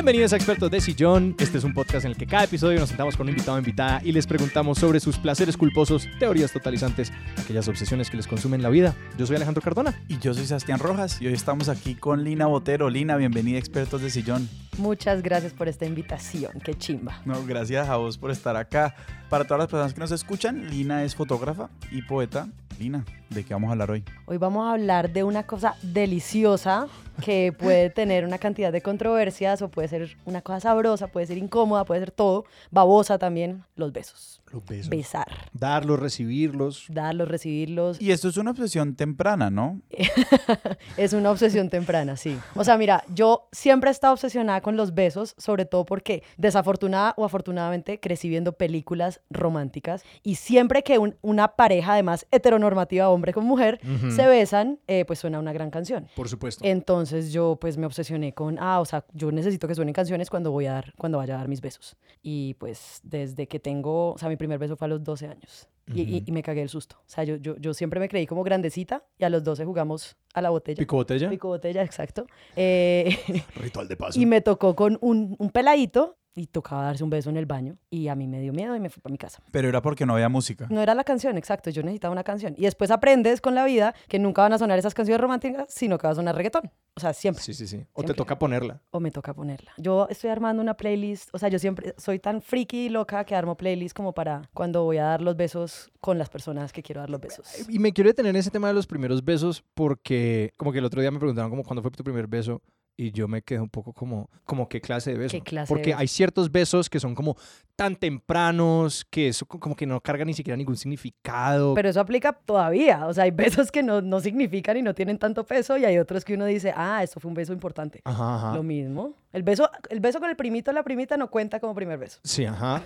Bienvenidos a Expertos de Sillón. Este es un podcast en el que cada episodio nos sentamos con un invitado o invitada y les preguntamos sobre sus placeres culposos, teorías totalizantes, aquellas obsesiones que les consumen la vida. Yo soy Alejandro Cardona. Y yo soy Sebastián Rojas y hoy estamos aquí con Lina Botero. Lina, bienvenida a Expertos de Sillón. Muchas gracias por esta invitación, qué chimba. No, gracias a vos por estar acá. Para todas las personas que nos escuchan, Lina es fotógrafa y poeta. Lina, ¿de qué vamos a hablar hoy? Hoy vamos a hablar de una cosa deliciosa que puede tener una cantidad de controversias o puede ser una cosa sabrosa, puede ser incómoda, puede ser todo, babosa también, los besos. Los besos. Besar. Darlos, recibirlos. Darlos, recibirlos. Y esto es una obsesión temprana, ¿no? es una obsesión temprana, sí. O sea, mira, yo siempre he estado obsesionada con los besos, sobre todo porque desafortunada o afortunadamente crecí viendo películas románticas y siempre que un- una pareja, además heteronormativa, hombre con mujer, Ujú. se besan, eh, pues suena una gran canción. Por supuesto. Entonces yo pues me obsesioné con, ah, o sea, yo necesito que suenen canciones cuando voy a dar, cuando vaya a dar mis besos. Y pues desde que tengo, o sea, mi primer beso fue a los 12 años. Y, y- Ujú. y me cagué el susto. O sea, yo, yo, yo siempre me creí como grandecita y a los 12 jugamos a la botella. ¿Pico botella? Pico botella, exacto. Eh, Ritual de paso. y me tocó con un, un peladito y tocaba darse un beso en el baño. Y a mí me dio miedo y me fui para mi casa. Pero era porque no había música. No era la canción, exacto. Yo necesitaba una canción. Y después aprendes con la vida que nunca van a sonar esas canciones románticas, sino que va a sonar reggaetón. O sea, siempre. Sí, sí, sí. O te toca ponerla. O me toca ponerla. Yo estoy armando una playlist. O sea, yo siempre soy tan friki y loca que armo playlist como para cuando voy a dar los besos con las personas que quiero dar los besos. Y me quiero detener en ese tema de los primeros besos porque como que el otro día me preguntaron como cuándo fue tu primer beso y yo me quedé un poco como, como qué clase de beso. ¿Qué clase de porque beso? hay ciertos besos que son como tan tempranos que eso co- como que no cargan ni siquiera ningún significado. Pero eso aplica todavía. O sea, hay besos que no, no significan y no tienen tanto peso y hay otros que uno dice, ah, esto fue un beso importante. Ajá, ajá. Lo mismo. El beso, el beso con el primito o la primita no cuenta como primer beso. Sí, ajá.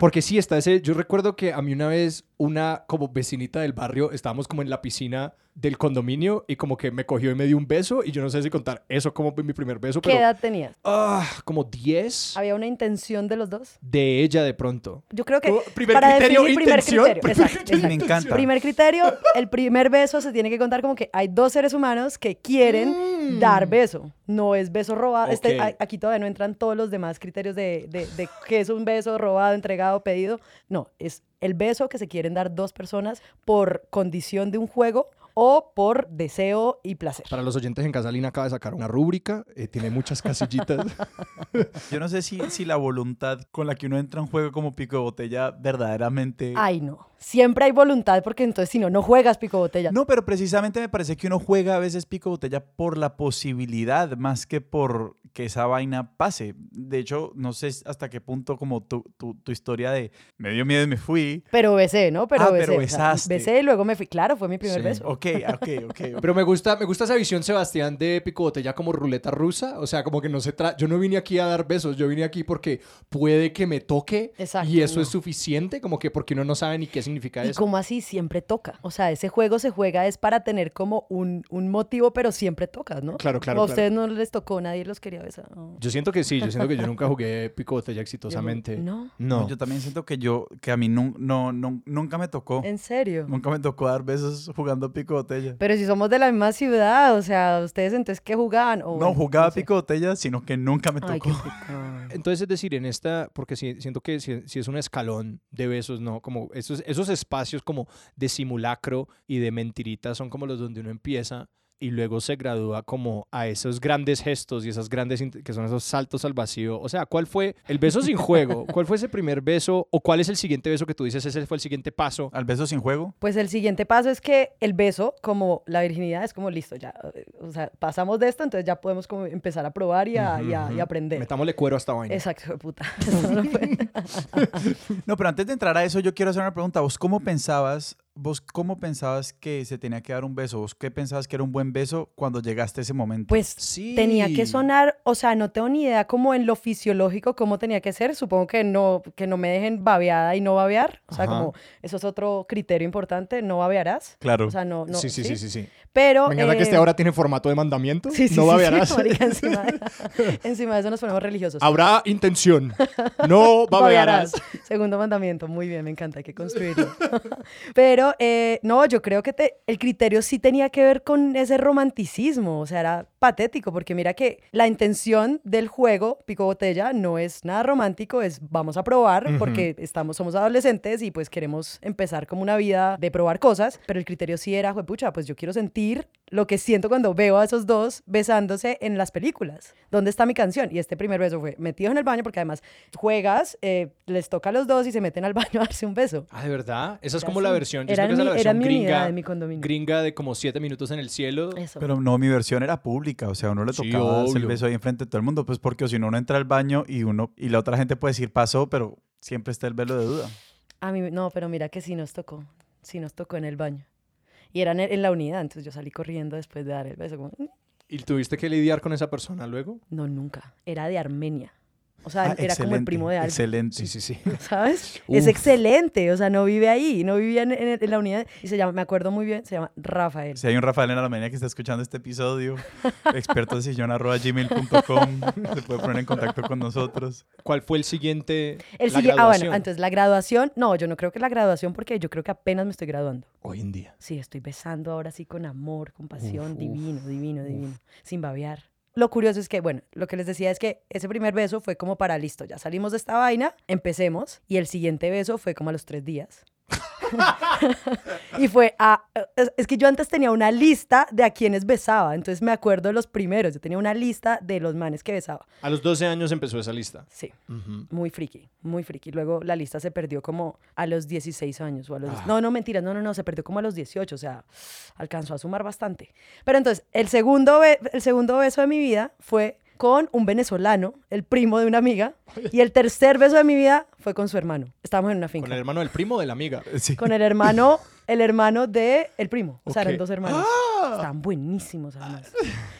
Porque sí, está ese. Yo recuerdo que a mí una vez, una como vecinita del barrio, estábamos como en la piscina del condominio y como que me cogió y me dio un beso. Y yo no sé si contar eso como mi primer beso, ¿Qué pero. edad tenías? Ah, como 10 ¿Había una intención de los dos? De ella de pronto. Yo creo que primer para criterio, definir primer intención, criterio, primer exacto, criterio, Me encanta. Primer criterio, el primer beso se tiene que contar como que hay dos seres humanos que quieren Mm. dar beso. No es beso robado. Este, aquí todavía no entran todos los demás criterios de, de, de qué es un beso robado, entregado, pedido. No, es el beso que se quieren dar dos personas por condición de un juego o por deseo y placer. Para los oyentes en casa, Lina acaba de sacar una rúbrica, eh, tiene muchas casillitas. Yo no sé si, si la voluntad con la que uno entra en juego como pico de botella verdaderamente... Ay, no. Siempre hay voluntad porque entonces si no, no juegas pico botella. No, pero precisamente me parece que uno juega a veces pico de botella por la posibilidad más que por que esa vaina pase. De hecho, no sé hasta qué punto como tu, tu, tu historia de me dio miedo y me fui. Pero besé, ¿no? Pero Ah, besé. pero besaste. besé y luego me fui. Claro, fue mi primer Sí. beso. Ok, ok, ok. Pero me gusta, me gusta esa visión, Sebastián, de pico botella como ruleta rusa. O sea, como que no se trata. Yo no vine aquí a dar besos, yo vine aquí porque puede que me toque. Exacto, y eso no. es suficiente, como que porque uno no sabe ni qué significa Y eso. como así siempre toca. O sea, ese juego se juega es para tener como un, un motivo, pero siempre toca, ¿no? Claro, claro, O a claro. ustedes no les tocó, nadie los quería besar. no. Yo siento que sí, yo siento que yo nunca jugué pico botella exitosamente. No. No. Yo también siento que yo, que a mí nun- no, no, nunca me tocó. ¿En serio? Nunca me tocó dar besos jugando pico botella. Pero si somos de la misma ciudad, o sea, ustedes entonces ¿qué jugaban? O No jugaba sé. pico botella, sino que nunca me Ay, tocó. Entonces, es decir, en esta, porque si- siento que si, si es un escalón de besos, ¿no? Como esos, esos espacios como de simulacro y de mentiritas son como los donde uno empieza y luego se gradúa como a esos grandes gestos y esas grandes, que son esos saltos al vacío. O sea, ¿cuál fue el beso sin juego? ¿Cuál fue ese primer beso? ¿O cuál es el siguiente beso que tú dices, ese fue el siguiente paso? Al beso sin juego. Pues el siguiente paso es que el beso, como la virginidad, es como listo, ya. O sea, pasamos de esto, entonces ya podemos como empezar a probar y a, y a- y a aprender. Metámosle cuero a esta vaina. Exacto, puta. No, pero antes de entrar a eso, yo quiero hacer una pregunta. ¿Vos cómo pensabas, vos cómo pensabas que se tenía que dar un beso? ¿Vos qué pensabas que era un buen beso cuando llegaste a ese momento? Pues Sí. tenía que sonar, o sea, no tengo ni idea como en lo fisiológico cómo tenía que ser. Supongo que no, que no me dejen babeada y no babear. O sea, Ajá. como eso es otro criterio importante, no babearás. claro. O sea, no, no. sí, sí, sí, sí, sí. Pero. Me encanta que este eh, ahora tiene formato de mandamiento. Sí, sí, no sí, sí, babearás. marica, encima, de, encima de eso nos ponemos religiosos. Habrá intención. No babearás. Segundo mandamiento, muy bien, me encanta, hay que construirlo. Pero eh, no, yo creo que te- el criterio sí tenía que ver con ese romanticismo, o sea, era patético, porque mira que la intención del juego Pico Botella no es nada romántico, es vamos a probar, Ujú. porque estamos, somos adolescentes y pues queremos empezar como una vida de probar cosas, pero el criterio sí era, pucha, pues yo quiero sentir lo que siento cuando veo a esos dos besándose en las películas. ¿Dónde está mi canción? Y este primer beso fue metido en el baño, porque además juegas, eh, les toca a los dos y se meten al baño a darse un beso. Ah, ¿de verdad? Esa es como la versión, yo Era creo que esa es la mi- versión mi gringa, en mi condominio. gringa de como siete minutos en el cielo. Eso. Pero no, mi versión era pública, o sea, uno le Sí, tocaba darse el beso ahí enfrente de todo el mundo, pues porque si no uno entra al baño y uno y la otra gente puede decir pasó, pero siempre está el velo de duda. A mí, no, pero mira que sí nos tocó, sí nos tocó en el baño. Y era en, la unidad, entonces yo salí corriendo después de dar el beso. Como, "Mm". ¿Y tuviste que lidiar con esa persona luego? no, nunca. Era de Armenia. O sea, Ah, era como el primo de alguien. Excelente. Sí, sí, sí. ¿Sabes? Uf. Es excelente, o sea, no vive ahí, no vivía en, en- en la unidad. Y se llama, me acuerdo muy bien, se llama Rafael. Si hay un Rafael en la mañana que está escuchando este episodio, experto de sillón arroba gmail.com, se puede poner en contacto con nosotros. ¿Cuál fue el siguiente? El la sigue- ah, bueno, entonces la graduación, no, yo no creo que la graduación, porque yo creo que apenas me estoy graduando. Hoy en día. Sí, estoy besando ahora sí con amor, con pasión, Uf, uf, divino, divino, divino, sin babear. Lo curioso es que, bueno, lo que les decía es que ese primer beso fue como para listo, ya salimos de esta vaina, empecemos, y el siguiente beso fue como a los tres días. y fue a. Es, es que yo antes tenía una lista de a quienes besaba, entonces me acuerdo de los primeros, yo tenía una lista de los manes que besaba. A los 12 años empezó esa lista. Sí. Muy friki, muy friki. Luego la lista se perdió como a los 16 años o a los... Ah. No, no, mentiras, no, no, no, se perdió como a los 18, o sea, alcanzó a sumar bastante. Pero entonces, el segundo, el segundo beso de mi vida fue con un venezolano, el primo de una amiga, y el tercer beso de mi vida fue con su hermano. Estábamos en una finca. Con el hermano del primo de la amiga. Sí. Con el hermano, el hermano de el primo. O sea, eran dos hermanos. ¡Ah! Estaban buenísimos, además.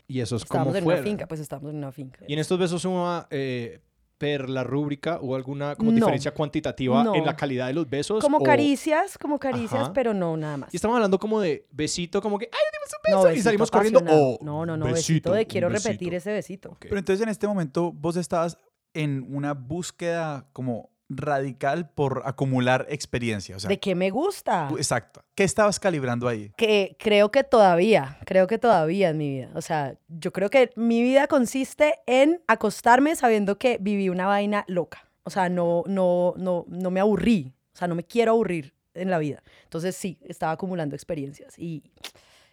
Y eso es como Estábamos en fuera. una finca, pues estábamos en una finca. Y en estos besos hubo, eh, per la rúbrica, ¿hubo alguna como No. diferencia cuantitativa No. en la calidad de los besos? Como o- caricias, como caricias, Ajá. pero no nada más. Y estamos hablando como de besito, como que, ¡ay, dimos un No, beso! y salimos corriendo. apasionado. O no, no, no, besito, de quiero repetir ese besito. Pero entonces en este momento vos estabas en una búsqueda como radical por acumular experiencia. O sea, ¿De qué me gusta? exacto. ¿Qué estabas calibrando ahí? Que creo que todavía, creo que todavía en mi vida. O sea, yo creo que mi vida consiste en acostarme sabiendo que viví una vaina loca. O sea, no, no, no, no me aburrí. O sea, no me quiero aburrir en la vida. Entonces sí, estaba acumulando experiencias. Y,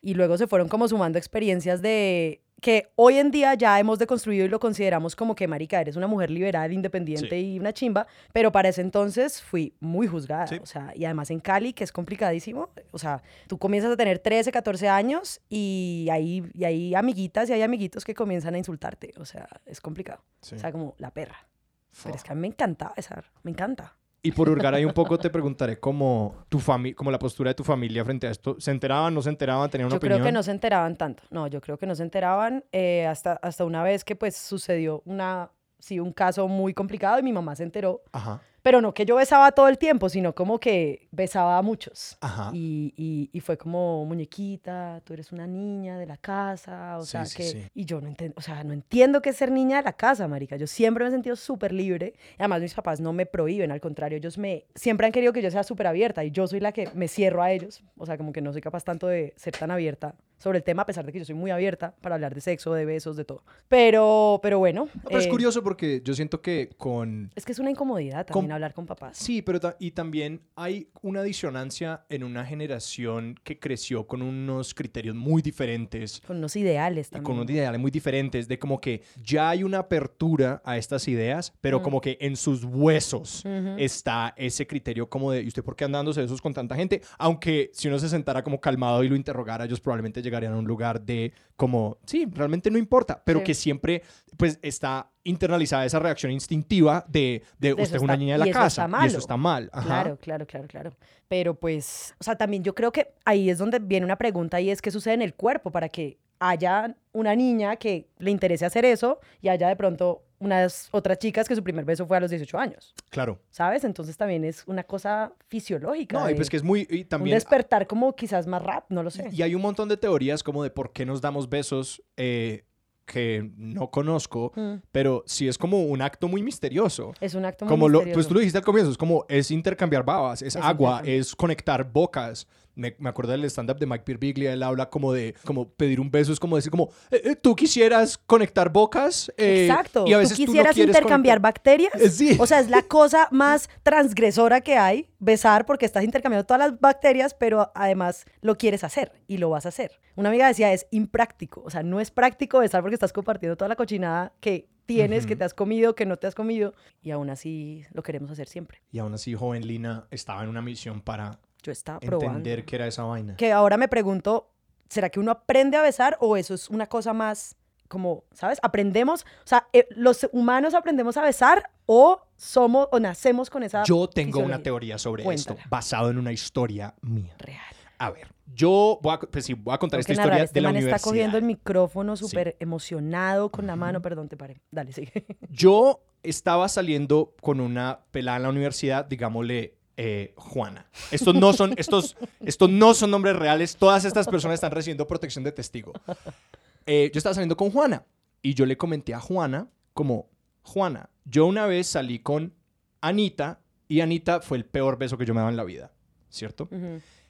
y luego se fueron como sumando experiencias de que hoy en día ya hemos deconstruido y lo consideramos como que, marica, eres una mujer liberal, independiente Sí. y una chimba, pero para ese entonces fui muy juzgada, Sí. o sea, y además en Cali, que es complicadísimo, o sea, tú comienzas a tener 13, 14 años y hay, y hay amiguitas y hay amiguitos que comienzan a insultarte, o sea, es complicado, Sí. o sea, como la perra. Pero es que a mí me encantaba besar, me encanta. Y por hurgar ahí un poco te preguntaré como tu familia, como la postura de tu familia frente a esto. ¿Se enteraban, no se enteraban, tenían una Yo opinión? creo que no se enteraban tanto. No, yo creo que no se enteraban eh, hasta, hasta una vez que pues sucedió una, sí, un caso muy complicado y mi mamá se enteró. Ajá, Pero no que yo besaba todo el tiempo, sino como que besaba a muchos. ajá. Y, y, y fue como, muñequita, tú eres una niña de la casa, o Sí, sea, sí, que... sí. Y yo no entiendo, o sea, no entiendo qué es ser niña de la casa, marica. Yo siempre me he sentido súper libre. Además mis papás no me prohíben, al contrario, ellos me... Siempre han querido que yo sea súper abierta y yo soy la que me cierro a ellos. O sea, como que no soy capaz tanto de ser tan abierta sobre el tema, a pesar de que yo soy muy abierta para hablar de sexo, de besos, de todo. Pero, pero bueno. No, pero es eh, curioso porque yo siento que con... Es que es una incomodidad Com- también hablar con papás. Sí, pero ta- y también hay una disonancia en una generación que creció con unos criterios muy diferentes Con unos ideales y también. con unos ideales muy diferentes de como que ya hay una apertura a estas ideas, pero Mm. como que en sus huesos está ese criterio como de, ¿y usted por qué anda dándose esos con tanta gente? Aunque si uno se sentara como calmado y lo interrogara, ellos probablemente llegarían a un lugar de como, sí, realmente no importa, pero Sí. que siempre pues está internalizada esa reacción instintiva de, de eso usted es una niña de la eso casa está y eso está mal. Ajá. Claro, claro, claro, claro. Pero pues, o sea, también yo creo que ahí es donde viene una pregunta y es qué sucede en el cuerpo para que haya una niña que le interese hacer eso y haya de pronto unas otras chicas que su primer beso fue a los 18 años, Claro. ¿sabes? Entonces también es una cosa fisiológica. No, y pues que es muy, y un también despertar como quizás más rap, no lo sé. Y hay un montón de teorías como de por qué nos damos besos eh, que no conozco, Mm, pero sí es como un acto muy misterioso. Es un acto muy Como lo, pues misterioso. tú lo dijiste al comienzo, es como es intercambiar babas, es, Es agua, es conectar bocas. Me, me acuerdo del stand-up de Mike Birbiglia, él habla como de, como pedir un beso es como decir como, eh, eh, tú quisieras conectar bocas. eh, Exacto. Y a veces ¿Tú tú no quisieras intercambiar conectar- bacterias? Sí. O sea, es la cosa más transgresora que hay, besar, porque estás intercambiando todas las bacterias, pero además lo quieres hacer y lo vas a hacer. Una amiga decía, es impráctico. O sea, no es práctico besar porque estás compartiendo toda la cochinada que tienes, que te has comido, que no te has comido, y aún así lo queremos hacer siempre. Y aún así, joven Lina estaba en una misión para Yo estaba probando. entender qué era esa vaina. Que ahora me pregunto, ¿será que uno aprende a besar o eso es una cosa más como, ¿sabes? Aprendemos, o sea, eh, los humanos aprendemos a besar o somos o nacemos con esa Yo tengo una teoría sobre Cuéntala. esto, basado en una historia mía. real. A ver, yo voy a, pues sí, voy a contar esta narrar, historia este de la man está universidad. cogiendo el micrófono Sí. súper emocionado con la mano, perdón, te paré. Dale, sigue. Yo estaba saliendo con una pelada en la universidad, digámosle eh, Juana. Estos no son, estos, estos no son nombres reales. Todas estas personas están recibiendo protección de testigo. Eh, yo estaba saliendo con Juana y yo le comenté a Juana como, Juana, yo una vez salí con Anita y Anita fue el peor beso que yo me dado en la vida, ¿cierto?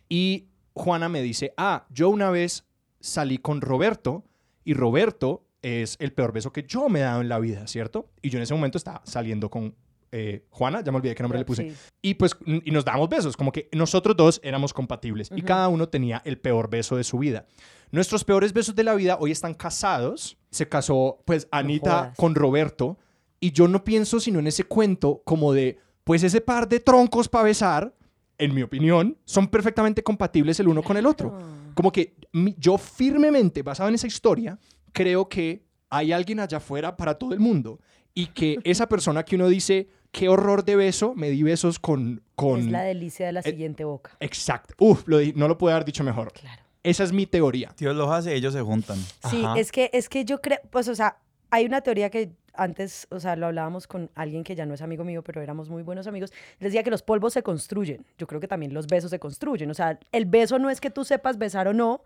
Y Juana me dice, ah, yo una vez salí con Roberto y Roberto es el peor beso que yo me he dado en la vida, ¿cierto? Y yo en ese momento estaba saliendo con eh, Juana, ya me olvidé qué nombre le puse. Sí. Y pues, y nos dábamos besos, como que nosotros dos éramos compatibles y Ujú. cada uno tenía el peor beso de su vida. Nuestros peores besos de la vida hoy están casados. Se casó, pues, Anita jodas. con Roberto. Y yo no pienso sino en ese cuento como de, pues, ese par de troncos para besar, en mi opinión, son perfectamente compatibles el uno con el otro. Como que mi- yo firmemente, basado en esa historia, creo que hay alguien allá afuera para todo el mundo. Y que esa persona que uno dice, qué horror de beso, me di besos con... con... Es la delicia de la eh, siguiente boca. Exacto. Uf, lo di- no lo pude haber dicho mejor. Claro. Esa es mi teoría. Dios los hace, ellos se juntan. Sí, Ajá. es que, es que yo creo, pues, o sea, hay una teoría que antes, o sea, lo hablábamos con alguien que ya no es amigo mío, pero éramos muy buenos amigos. Les decía que los polvos se construyen. Yo creo que también los besos se construyen. O sea, el beso no es que tú sepas besar o no,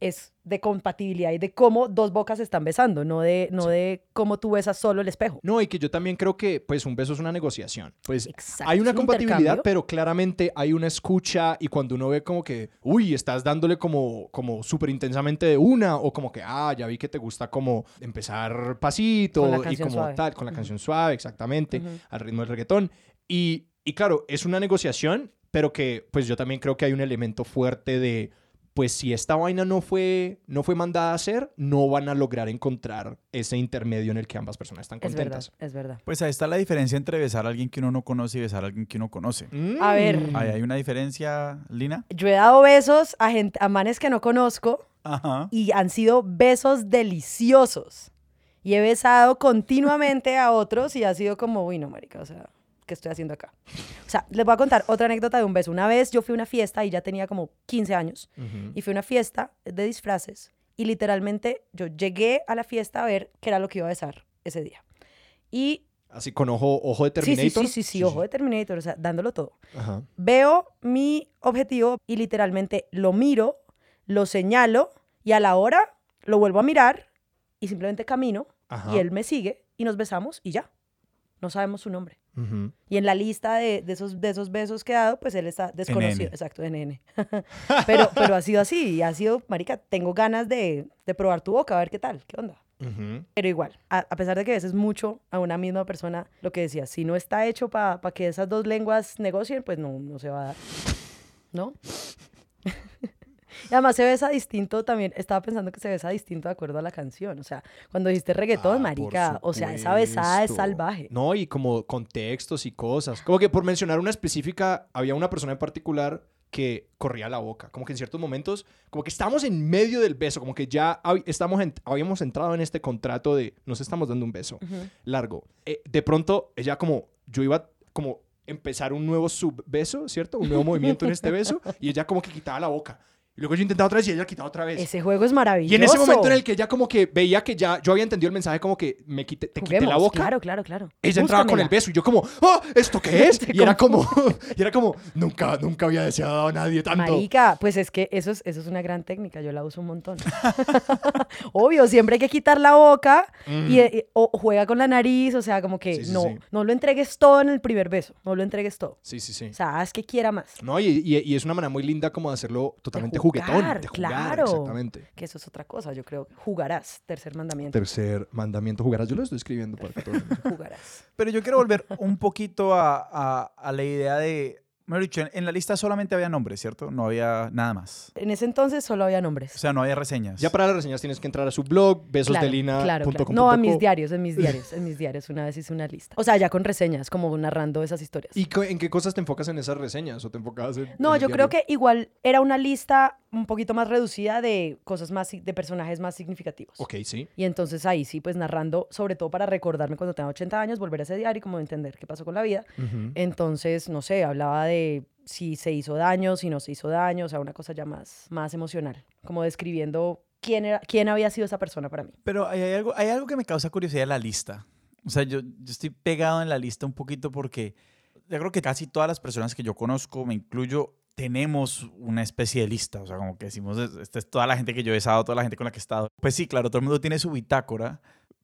es de compatibilidad y de cómo dos bocas se están besando, no de, no de cómo tú besas solo el espejo. No, y que yo también creo que, pues, un beso es una negociación. Pues, Exacto, hay una un compatibilidad, pero claramente hay una escucha y cuando uno ve como que, uy, estás dándole como, como súper intensamente de una o como que, ah, ya vi que te gusta como empezar pasito y como suave. tal, con la canción suave, exactamente, Ujú. al ritmo del reggaetón. Y, y claro, es una negociación, pero que, pues, yo también creo que hay un elemento fuerte de pues si esta vaina no fue, no fue mandada a hacer, no van a lograr encontrar ese intermedio en el que ambas personas están Es verdad, contentas. es verdad. Pues ahí está la diferencia entre besar a alguien que uno no conoce y besar a alguien que uno conoce. A ver. Mm. Ahí hay una diferencia, Lina. Yo he dado besos a, gente, a manes que no conozco Ajá. y han sido besos deliciosos. Y he besado continuamente a otros y ha sido como, uy, no, marica, o sea, ¿qué estoy haciendo acá? O sea, les voy a contar otra anécdota de un beso. Una vez yo fui a una fiesta y ya tenía como 15 años Ujú. y fue una fiesta de disfraces y literalmente yo llegué a la fiesta a ver qué era lo que iba a besar ese día. Y Así con ojo, ojo de sí, sí, Terminator. sí, sí, sí, ojo de Terminator, o sea, dándolo todo. Ajá. Veo mi objetivo y literalmente lo miro, lo señalo y a la hora lo vuelvo a mirar y simplemente camino Ajá. y él me sigue y nos besamos y ya. No sabemos su nombre. Ujú. Y en la lista de, de esos, de esos besos que he dado, pues él está desconocido. NN. Exacto, NN. pero, pero ha sido así y ha sido, marica, tengo ganas de, de probar tu boca, a ver qué tal, qué onda. Ujú. Pero igual, a, a pesar de que beses mucho a una misma persona, lo que decía, si no está hecho para que esas dos lenguas negocien, pues no, no se va a dar. ¿No? y además se besa distinto también. Estaba pensando que se besa distinto de acuerdo a la canción. O sea, cuando dijiste reggaetón, Ah, marica, o sea, esa besada es salvaje. No, y como contextos y cosas. Como que por mencionar una específica, había una persona en particular que corría la boca. Como que en ciertos momentos, como que estamos en medio del beso, como que ya hab- estamos en- habíamos entrado en este contrato de nos estamos dando un beso largo. Eh, de pronto, ella como, yo iba como empezar un nuevo subbeso, ¿cierto? Un nuevo movimiento en este beso, y ella como que quitaba la boca. Y luego yo intentaba otra vez y ella quitaba otra vez. Ese juego es maravilloso. Y en ese momento en el que ella como que veía que ya yo había entendido el mensaje como que me quité, te quité la boca. Claro, claro, claro. Ella entraba con el beso y yo como, ¡ah! ¿Esto qué es? Y era como, y era como, nunca, nunca había deseado a nadie tanto. Marica, pues es que eso es, eso es una gran técnica, yo la uso un montón. Obvio, siempre hay que quitar la boca y, o juega con la nariz, o sea, como que Sí, sí, no, sí. no lo entregues todo en el primer beso, no lo entregues todo. Sí, sí, sí. O sea, haz que quiera más. No, y, y- y es una manera muy linda como de hacerlo totalmente juguetón. De jugar, claro. exactamente. Que eso es otra cosa, yo creo. Jugarás, tercer mandamiento. Tercer mandamiento, jugarás. Yo lo estoy escribiendo para que todo el mundo- Jugarás. Pero yo quiero volver un poquito a, a- a la idea de, mejor dicho, en, en la lista solamente había nombres, ¿cierto? No había nada más. En ese entonces solo había O nombres. sea, no había reseñas. Ya para las reseñas tienes que entrar a su blog, Claro, besosdelina.com. claro, claro. No, a mis diarios, en mis diarios, en mis diarios. Una vez hice una lista. O sea, ya con reseñas, como narrando esas historias. ¿Y en qué cosas te enfocas en esas reseñas? ¿O te enfocabas en.? No, en yo creo que igual era una lista un poquito más reducida de cosas más, de personajes más significativos. Ok, sí. Y entonces ahí sí, pues narrando, sobre todo para recordarme cuando tenga 80 años, volver a ese diario y como entender qué pasó con la vida. Entonces, no sé, hablaba de si se hizo daño, si no se hizo daño, o sea, una cosa ya más, más emocional, como describiendo quién, era, quién había sido esa persona para mí. Pero hay algo, hay algo que me causa curiosidad de la lista. O sea, yo, yo estoy pegado en la lista un poquito porque yo creo que casi todas las personas que yo conozco, me incluyo, tenemos una especie de lista. O sea, como que decimos, "Es- esta es toda la gente que yo he estado, toda la gente con la que he estado. Pues sí, claro, todo el mundo tiene su bitácora,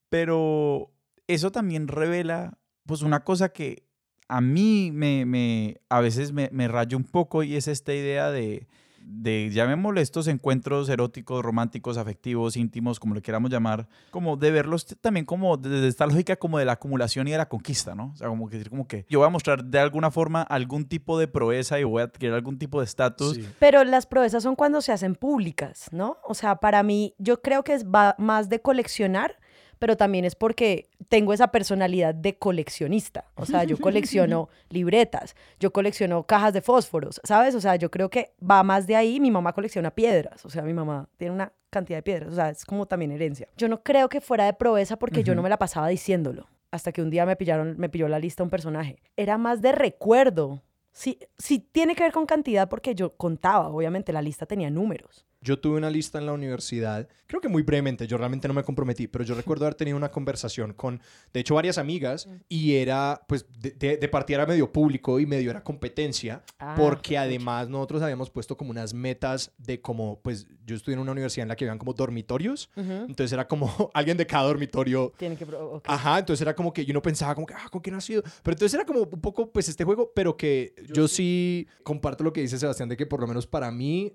pero eso también revela, pues, una cosa que a mí me, me a veces me, me raya un poco y es esta idea de, de, llamémosle estos encuentros eróticos, románticos, afectivos, íntimos, como lo queramos llamar, como de verlos también como desde esta lógica como de la acumulación y de la conquista, ¿no? O sea, como que decir como que yo voy a mostrar de alguna forma algún tipo de proeza y voy a adquirir algún tipo de estatus. Sí. Pero las proezas son cuando se hacen públicas, ¿no? O sea, para mí, yo creo que es va más de coleccionar, pero también es porque tengo esa personalidad de coleccionista. O sea, yo colecciono libretas, yo colecciono cajas de fósforos, ¿sabes? O sea, yo creo que va más de ahí. Mi mamá colecciona piedras, o sea, mi mamá tiene una cantidad de piedras, o sea, es como también herencia. Yo no creo que fuera de proeza porque yo no me la pasaba diciéndolo. Hasta que un día me pillaron, me pilló la lista un personaje. Era más de recuerdo. Sí, sí tiene que ver con cantidad porque yo contaba, obviamente la lista tenía números. Yo tuve una lista en la universidad, creo que muy brevemente, yo realmente no me comprometí, pero yo recuerdo haber tenido una conversación con, de hecho, varias amigas y era, pues, de, de, de partida era medio público y medio era competencia, Ah, porque además nosotros habíamos puesto como unas metas de como, pues, yo estudié en una universidad en la que habían como dormitorios, Ujú. entonces era como alguien de cada dormitorio Tiene que... pro- ok. Ajá, entonces era como que yo no pensaba como que, ah, ¿con quién ha sido? Pero entonces era como un poco, pues, este juego, pero que yo sí comparto lo que dice Sebastián, de que por lo menos para mí,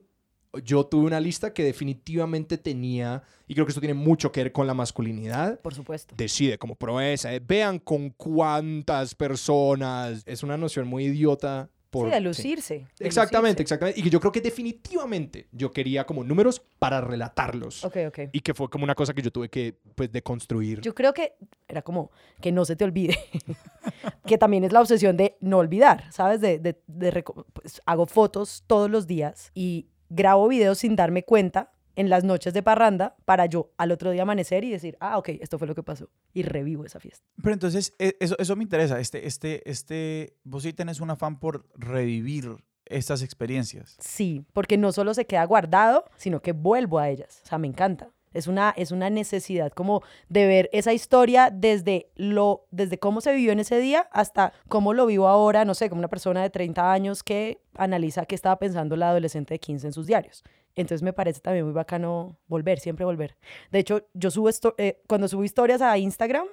yo tuve una lista que definitivamente tenía, y creo que esto tiene mucho que ver con la masculinidad, Por supuesto. decide como proeza, eh, vean con cuántas personas, es una noción muy idiota. Por, sí, de sí. lucirse. de Exactamente, lucirse. exactamente. Y que yo creo que definitivamente yo quería como números para relatarlos. Ok, ok. Y que fue como una cosa que yo tuve que, pues, deconstruir. Yo creo que era como que no se te olvide. que también es la obsesión de no olvidar, ¿sabes? De, de- de pues, hago fotos todos los días y grabo videos sin darme cuenta en las noches de parranda para yo al otro día amanecer y decir, ah, ok, esto fue lo que pasó. Y revivo esa fiesta. Pero entonces, e- eso, eso me interesa. Este, este, este, vos sí tenés un afán por revivir estas experiencias. Sí, porque no solo se queda guardado, sino que vuelvo a ellas. O sea, me encanta. Es una, es una necesidad como de ver esa historia desde, lo, desde cómo se vivió en ese día hasta cómo lo vivo ahora, no sé, como una persona de 30 años que analiza qué estaba pensando la adolescente de 15 en sus diarios. Entonces me parece también muy bacano volver, siempre volver. De hecho, yo subo esto, eh, cuando subo historias a Instagram,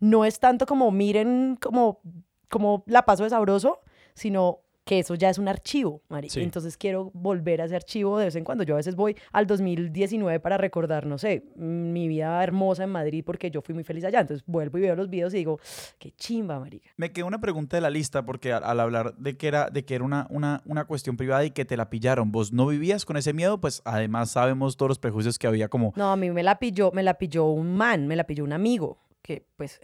no es tanto como miren como, como la paso de sabroso, sino que eso ya es un archivo, Mari. Sí. Entonces quiero volver a ese archivo de vez en cuando. Yo a veces voy al 2019 para recordar, no sé, mm, mi vida hermosa en Madrid porque yo fui muy feliz allá. Entonces vuelvo y veo los videos y digo, qué chimba, marica. Me quedó una pregunta de la lista porque al, al hablar de que era, de que era una, una, una cuestión privada y que te la pillaron, ¿vos no vivías con ese miedo? Pues además sabemos todos los prejuicios que había como... No, a mí me la pilló, me la pilló un man, me la pilló un amigo, que pues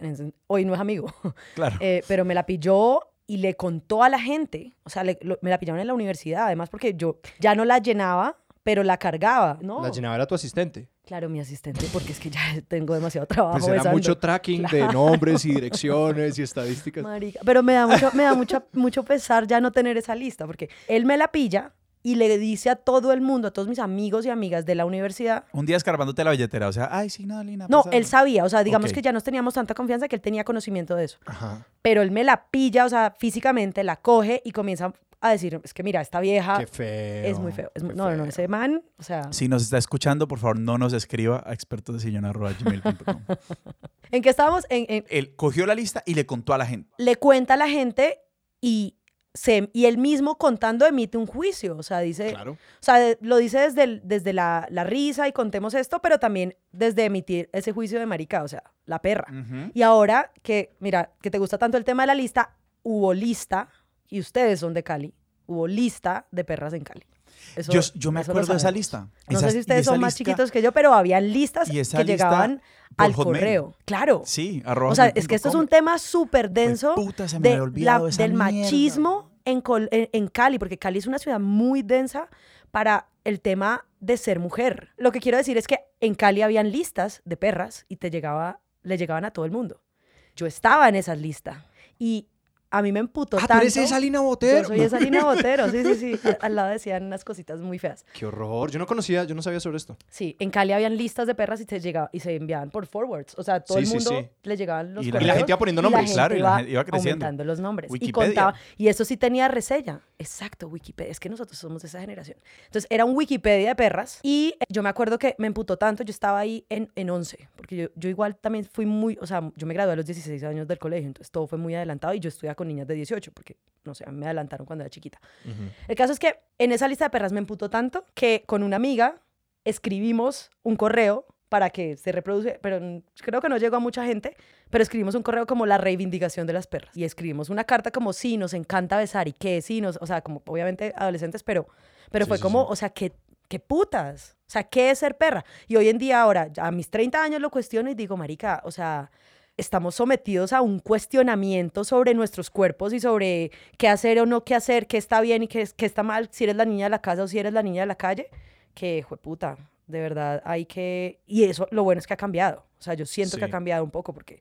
hoy no es amigo, Claro. Eh, pero me la pilló y le contó a la gente, o sea, le- lo- me la pillaron en la universidad, además porque yo ya no la llenaba, pero la cargaba, ¿no? La llenaba era tu asistente. Claro, mi asistente, porque es que ya tengo demasiado trabajo. Pues era mucho tracking de nombres y direcciones y estadísticas. Marica, Pero me da mucho, me da mucho, mucho pesar ya no tener esa lista, porque él me la pilla y le dice a todo el mundo, a todos mis amigos y amigas de la universidad. Un día escarbándote la billetera, o sea, ay, sí, no, Lina. No, él algo". sabía, o sea, digamos que ya nos teníamos tanta confianza que él tenía conocimiento de eso. Ajá. Pero él me la pilla, o sea, físicamente la coge y comienza a decir, es que mira, esta vieja Qué feo. Es muy feo. Es muy- qué no, no, ese man, o sea, Si nos está escuchando, por favor, no nos escriba a expertosdesillón.gmail.com. ¿en qué estábamos? En, en- Él cogió la lista y le contó a la gente. le cuenta a la gente y, se, y él mismo contando emite un juicio, o sea, dice, Claro. o sea, lo dice desde, el- desde la, la risa y contemos esto, pero también desde emitir ese juicio de marica, o sea, la perra. Y ahora que, mira, que te gusta tanto el tema de la lista, hubo lista, y ustedes son de Cali, hubo lista de perras en Cali. Eso- Yo, yo me acuerdo de esa lista. No Esa- sé si ustedes son más lista- chiquitos que yo, pero habían listas que llegaban al Hotmail. correo. Claro. Sí, arroba O sea, es que esto es un tema súper denso puta, se me había de olvidado la- esa del mierda. machismo en, Col- en, en Cali, porque Cali es una ciudad muy densa para el tema de ser mujer. Lo que quiero decir es que en Cali habían listas de perras y te llegaba, le llegaban a todo el mundo. Yo estaba en esas listas y a mí me emputó Ah, tú tanto. eres esa Lina Botero. Yo soy esa Lina Botero, sí, sí, sí. Al lado decían unas cositas muy feas. Qué horror. Yo no conocía, yo no sabía sobre esto. Sí, en Cali habían listas de perras y se, llegaba, y se enviaban por forwards. O sea, todo Sí, el sí, mundo sí. le llegaban los Y Y la gente iba poniendo y nombres. gente Claro, y la iba gente iba creciendo. aumentando los nombres. Wikipedia. Y contaba, y eso sí tenía reseña. Exacto, Wikipedia. Es que nosotros somos de esa generación. Entonces, era un Wikipedia de perras. Y yo me acuerdo que me emputó tanto. Yo estaba ahí en, en 11. Porque yo, yo igual también fui muy... O sea, yo me gradué a los 16 años del colegio. Entonces, todo fue muy adelantado. Y yo estudiaba con niñas de 18. Porque, no sé, a mí me adelantaron cuando era chiquita. El caso es que en esa lista de perras me emputó tanto que con una amiga escribimos un correo para que se reproduce, pero creo que no llegó a mucha gente, pero escribimos un correo como la reivindicación de las perras y escribimos una carta como sí, nos encanta besar y que sí, nos, o sea, como obviamente adolescentes, pero, pero Sí, fue sí, como, sí. o sea, que qué putas, o sea, ¿qué es ser perra? Y hoy en día ahora, a mis 30 años lo cuestiono y digo, marica, o sea, estamos sometidos a un cuestionamiento sobre nuestros cuerpos y sobre qué hacer o no qué hacer, qué está bien y qué, qué está mal, si eres la niña de la casa o si eres la niña de la calle, que, puta, de verdad hay que... Y eso, lo bueno es que ha cambiado. O sea, yo siento que ha cambiado un poco porque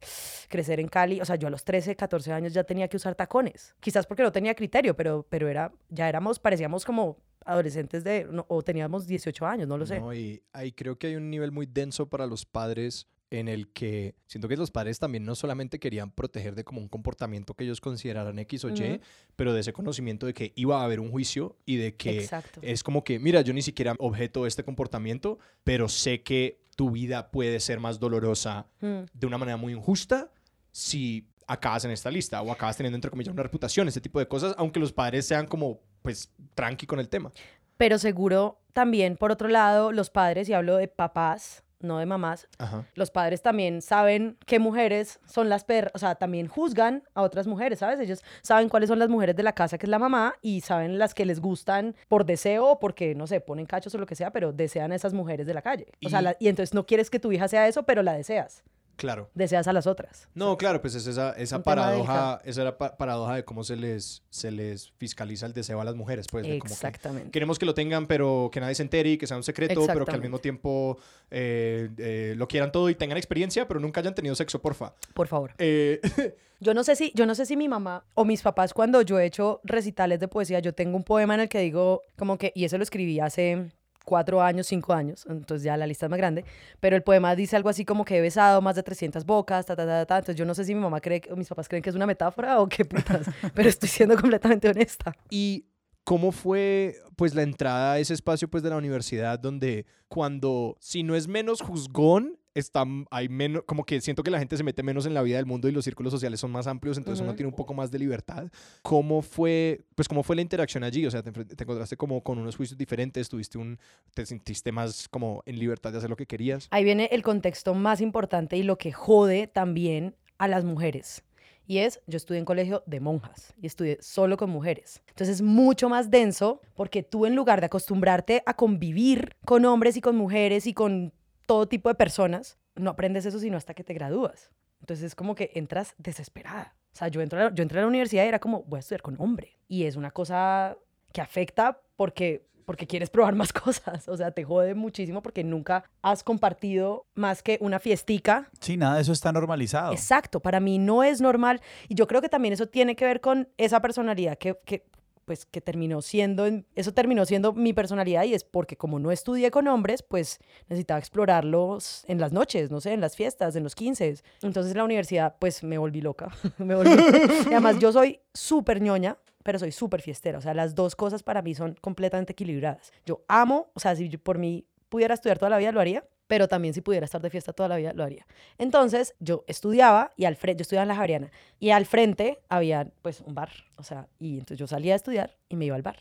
crecer en Cali, o sea, yo a los 13, 14 años ya tenía que usar tacones. Quizás porque no tenía criterio, pero, pero era, ya éramos, parecíamos como adolescentes de, no, o teníamos 18 años, no lo sé. No, y ahí creo que hay un nivel muy denso para los padres en el que siento que los padres también no solamente querían proteger de como un comportamiento que ellos consideraran X o Y, pero de ese conocimiento de que iba a haber un juicio y de que Exacto. es como que, mira, yo ni siquiera objeto este comportamiento, pero sé que tu vida puede ser más dolorosa Mm. de una manera muy injusta si acabas en esta lista o acabas teniendo, entre comillas, una reputación, ese tipo de cosas, aunque los padres sean como, pues, tranqui con el tema. Pero seguro también, por otro lado, los padres, y hablo de papás, no de mamás, Ajá. los padres también saben qué mujeres son las perras, o sea, también juzgan a otras mujeres, ¿sabes? Ellos saben cuáles son las mujeres de la casa, que es la mamá, y saben las que les gustan por deseo o porque, no sé, ponen cachos o lo que sea, pero desean a esas mujeres de la calle. O sea, la- y entonces no quieres que tu hija sea eso, pero la deseas. Claro. Deseas a las otras. No, claro, pues es esa, esa paradoja, esa era pa- paradoja de cómo se les, se les fiscaliza el deseo a las mujeres, pues, de como que Exactamente. queremos que lo tengan, pero que nadie se entere y que sea un secreto, pero que al Exactamente. mismo tiempo eh, eh, lo quieran todo y tengan experiencia, pero nunca hayan tenido sexo, porfa. Por favor. Eh, Yo no sé si, yo no sé si mi mamá o mis papás cuando yo he hecho recitales de poesía, yo tengo un poema en el que digo como que, y eso lo escribí hace cuatro años, cinco años, entonces ya la lista es más grande, pero el poema dice algo así como que he besado más de 300 bocas, ta, ta, ta, ta, entonces yo no sé si mi mamá cree, o mis papás creen que es una metáfora o qué putas, pero estoy siendo completamente honesta. ¿Y cómo fue pues la entrada a ese espacio pues de la universidad donde cuando si no es menos juzgón está hay menos como que siento que la gente se mete menos en la vida del mundo y los círculos sociales son más amplios entonces uno Ujú. tiene un poco más de libertad cómo fue pues cómo fue la interacción allí o sea te, te encontraste como con unos juicios diferentes tuviste un te sentiste más como en libertad de hacer lo que querías Ahí viene el contexto más importante y lo que jode también a las mujeres. Y es, yo estudié en colegio de monjas y estudié solo con mujeres. Entonces es mucho más denso porque tú en lugar de acostumbrarte a convivir con hombres y con mujeres y con todo tipo de personas, no aprendes eso sino hasta que te gradúas. Entonces es como que entras desesperada. O sea, yo, entro a la- yo entré a la universidad y era como, voy a estudiar con hombre. Y es una cosa que afecta porque, porque quieres probar más cosas. O sea, te jode muchísimo porque nunca has compartido más que una fiestica. Sí, nada de eso está normalizado. Exacto, para mí no es normal. Y yo creo que también eso tiene que ver con esa personalidad que, que pues que terminó siendo, eso terminó siendo mi personalidad y es porque como no estudié con hombres, pues necesitaba explorarlos en las noches, no sé, en las fiestas, en los 15. Entonces en la universidad pues me volví loca. me volví... y además yo soy súper ñoña, pero soy súper fiestera. O sea, las dos cosas para mí son completamente equilibradas. Yo amo, o sea, si por mí pudiera estudiar toda la vida, lo haría, pero también si pudiera estar de fiesta toda la vida, lo haría. Entonces, yo estudiaba y al frente, yo estudiaba en la Javeriana, y al frente había pues un bar, o sea, y entonces yo salía a estudiar y me iba al bar.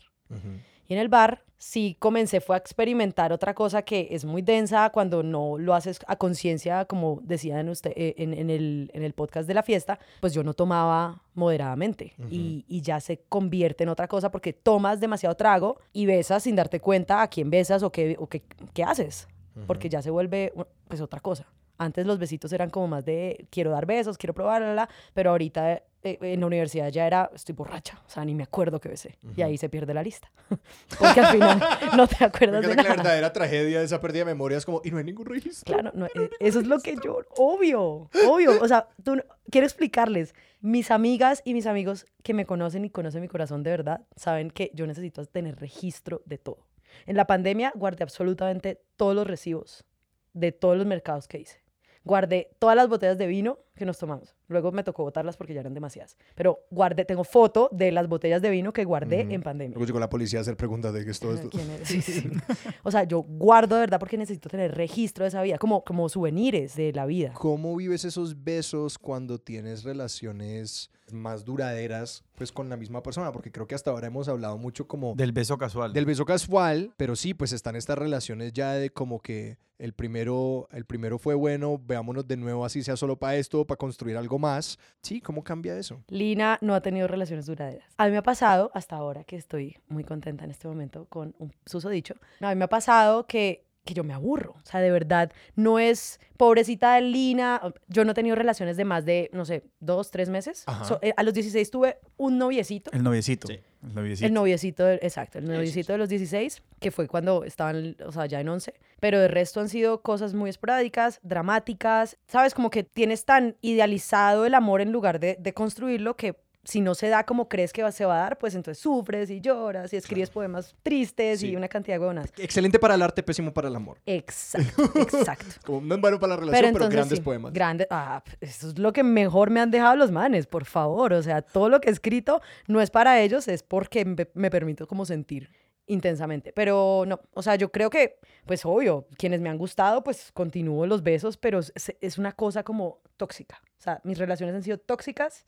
Y en el bar sí comencé fue a experimentar otra cosa que es muy densa cuando no lo haces a conciencia, como decían usted eh, en, en, el, en, el, podcast de la fiesta, pues yo no tomaba moderadamente y, y, ya se convierte en otra cosa porque tomas demasiado trago y besas sin darte cuenta a quién besas o qué, o qué, qué haces porque ya se vuelve pues otra cosa. Antes los besitos eran como más de quiero dar besos, quiero probar, pero ahorita eh, en la universidad ya era estoy borracha, o sea, ni me acuerdo que besé. Y ahí se pierde la lista. Porque al final no te acuerdas de la nada. La verdadera tragedia de esa pérdida de memoria es como, y no hay ningún registro. Claro, no, eh, eso es lo que yo, obvio, obvio. O sea, tú, quiero explicarles. Mis amigas y mis amigos que me conocen y conocen mi corazón de verdad, saben que yo necesito tener registro de todo. En la pandemia guardé absolutamente todos los recibos de todos los mercados que hice. Guardé todas las botellas de vino que nos tomamos. Luego me tocó botarlas porque ya eran demasiadas. Pero guardé, tengo foto de las botellas de vino que guardé en pandemia. Luego llegó la policía a hacer preguntas de qué es todo esto. ¿Quién eres? Sí, sí. o sea, yo guardo de verdad porque necesito tener registro de esa vida, como, como souvenirs de la vida. ¿Cómo vives esos besos cuando tienes relaciones más duraderas pues con la misma persona? Porque creo que hasta ahora hemos hablado mucho como... Del beso casual. Del beso casual, pero sí, pues están estas relaciones ya de como que el primero, el primero fue bueno, veámonos de nuevo así sea solo para esto, para construir algo más. Sí, ¿cómo cambia eso? Lina no ha tenido relaciones duraderas. A mí me ha pasado, hasta ahora que estoy muy contenta en este momento con un susodicho, a mí me ha pasado que que yo me aburro. O sea, de verdad, no es pobrecita de Lina. Yo no he tenido relaciones de más de, no sé, dos, tres meses. So, eh, a los 16 tuve un noviecito. El noviecito. Sí. El noviecito. El noviecito, de, exacto. El noviecito de los 16, que fue cuando estaban, o sea, ya en 11. Pero de resto han sido cosas muy esporádicas, dramáticas. Sabes, como que tienes tan idealizado el amor en lugar de, de construirlo que si no se da como crees que se va a dar, pues entonces sufres y lloras y escribes claro. poemas tristes sí. y una cantidad de gonas. Excelente para el arte, pésimo para el amor. Exacto, exacto. como no es bueno para la relación, pero, entonces, pero grandes sí, poemas. Grandes, ah, eso es lo que mejor me han dejado los manes, por favor. O sea, todo lo que he escrito no es para ellos, es porque me, me permito como sentir intensamente. Pero no, o sea, yo creo que, pues obvio, quienes me han gustado, pues continúo los besos, pero es, es una cosa como tóxica. O sea, mis relaciones han sido tóxicas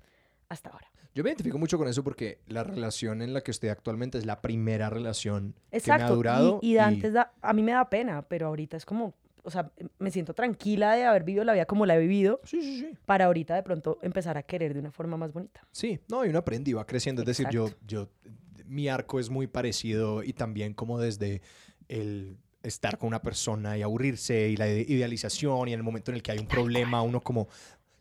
hasta ahora. Yo me identifico mucho con eso porque la relación en la que estoy actualmente es la primera relación Exacto. que me ha durado. Y, y, antes da, a mí me da pena, pero ahorita es como, o sea, me siento tranquila de haber vivido la vida como la he vivido. Sí, sí, sí. Para ahorita de pronto empezar a querer de una forma más bonita. Sí, no, y uno aprende y va creciendo. Es decir, yo, yo, mi arco es muy parecido y también como desde el estar con una persona y aburrirse y la idealización y en el momento en el que hay un problema, uno como,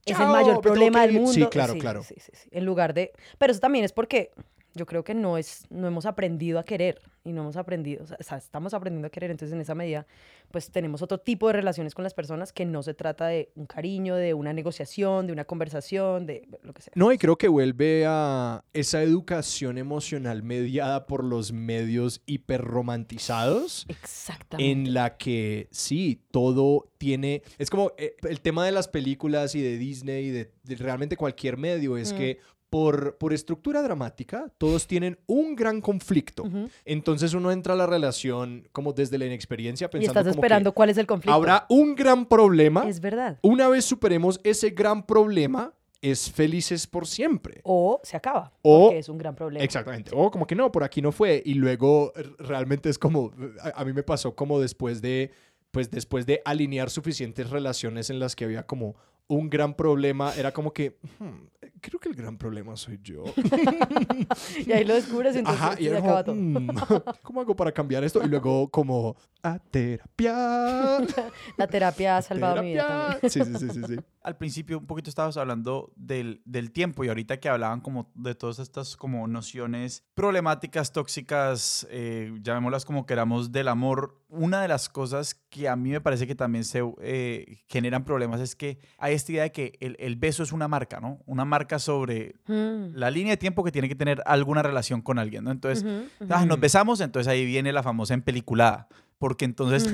es el mayor problema del mundo. Sí, claro, sí, claro. Sí. En lugar de... Pero eso también es porque yo creo que no, es, no hemos aprendido a querer y no hemos aprendido, o sea, estamos aprendiendo a querer, entonces en esa medida pues tenemos otro tipo de relaciones con las personas que no se trata de un cariño, de una negociación, de una conversación, de lo que sea. No, y creo que vuelve a esa educación emocional mediada por los medios hiperromantizados. Exactamente. En la que sí, todo tiene, es como eh, el tema de las películas y de Disney y de, de realmente cualquier medio es mm. que por, por, estructura dramática, todos tienen un gran conflicto. Uh -huh. Entonces uno entra a la relación como desde la inexperiencia pensando y estás como esperando cuál es el conflicto. Habrá un gran problema. Es verdad. Una vez superemos ese gran problema, es felices por siempre. O se acaba. O porque es un gran problema. Exactamente. O como que no, por aquí no fue. Y luego realmente es como, a, a mí me pasó como después de, pues después de alinear suficientes relaciones en las que había como un gran problema, era como que, hmm, creo que el gran problema soy yo. y ahí lo descubres y entonces Ajá, y acaba todo. mm, ¿Cómo hago para cambiar esto? Y luego como, a terapia. La terapia ha salvado mi vida también. Sí, sí, sí, sí, sí. Al principio un poquito estabas hablando del, del tiempo y ahorita que hablaban como de todas estas como nociones problemáticas, tóxicas, eh, llamémoslas como queramos, del amor, una de las cosas que a mí me parece que también se eh, generan problemas es que hay esta idea de que el, el beso es una marca, ¿no? Una marca sobre Mm. la línea de tiempo que tiene que tener alguna relación con alguien, ¿no? Entonces, ah, nos besamos, entonces ahí viene la famosa empeliculada. Porque entonces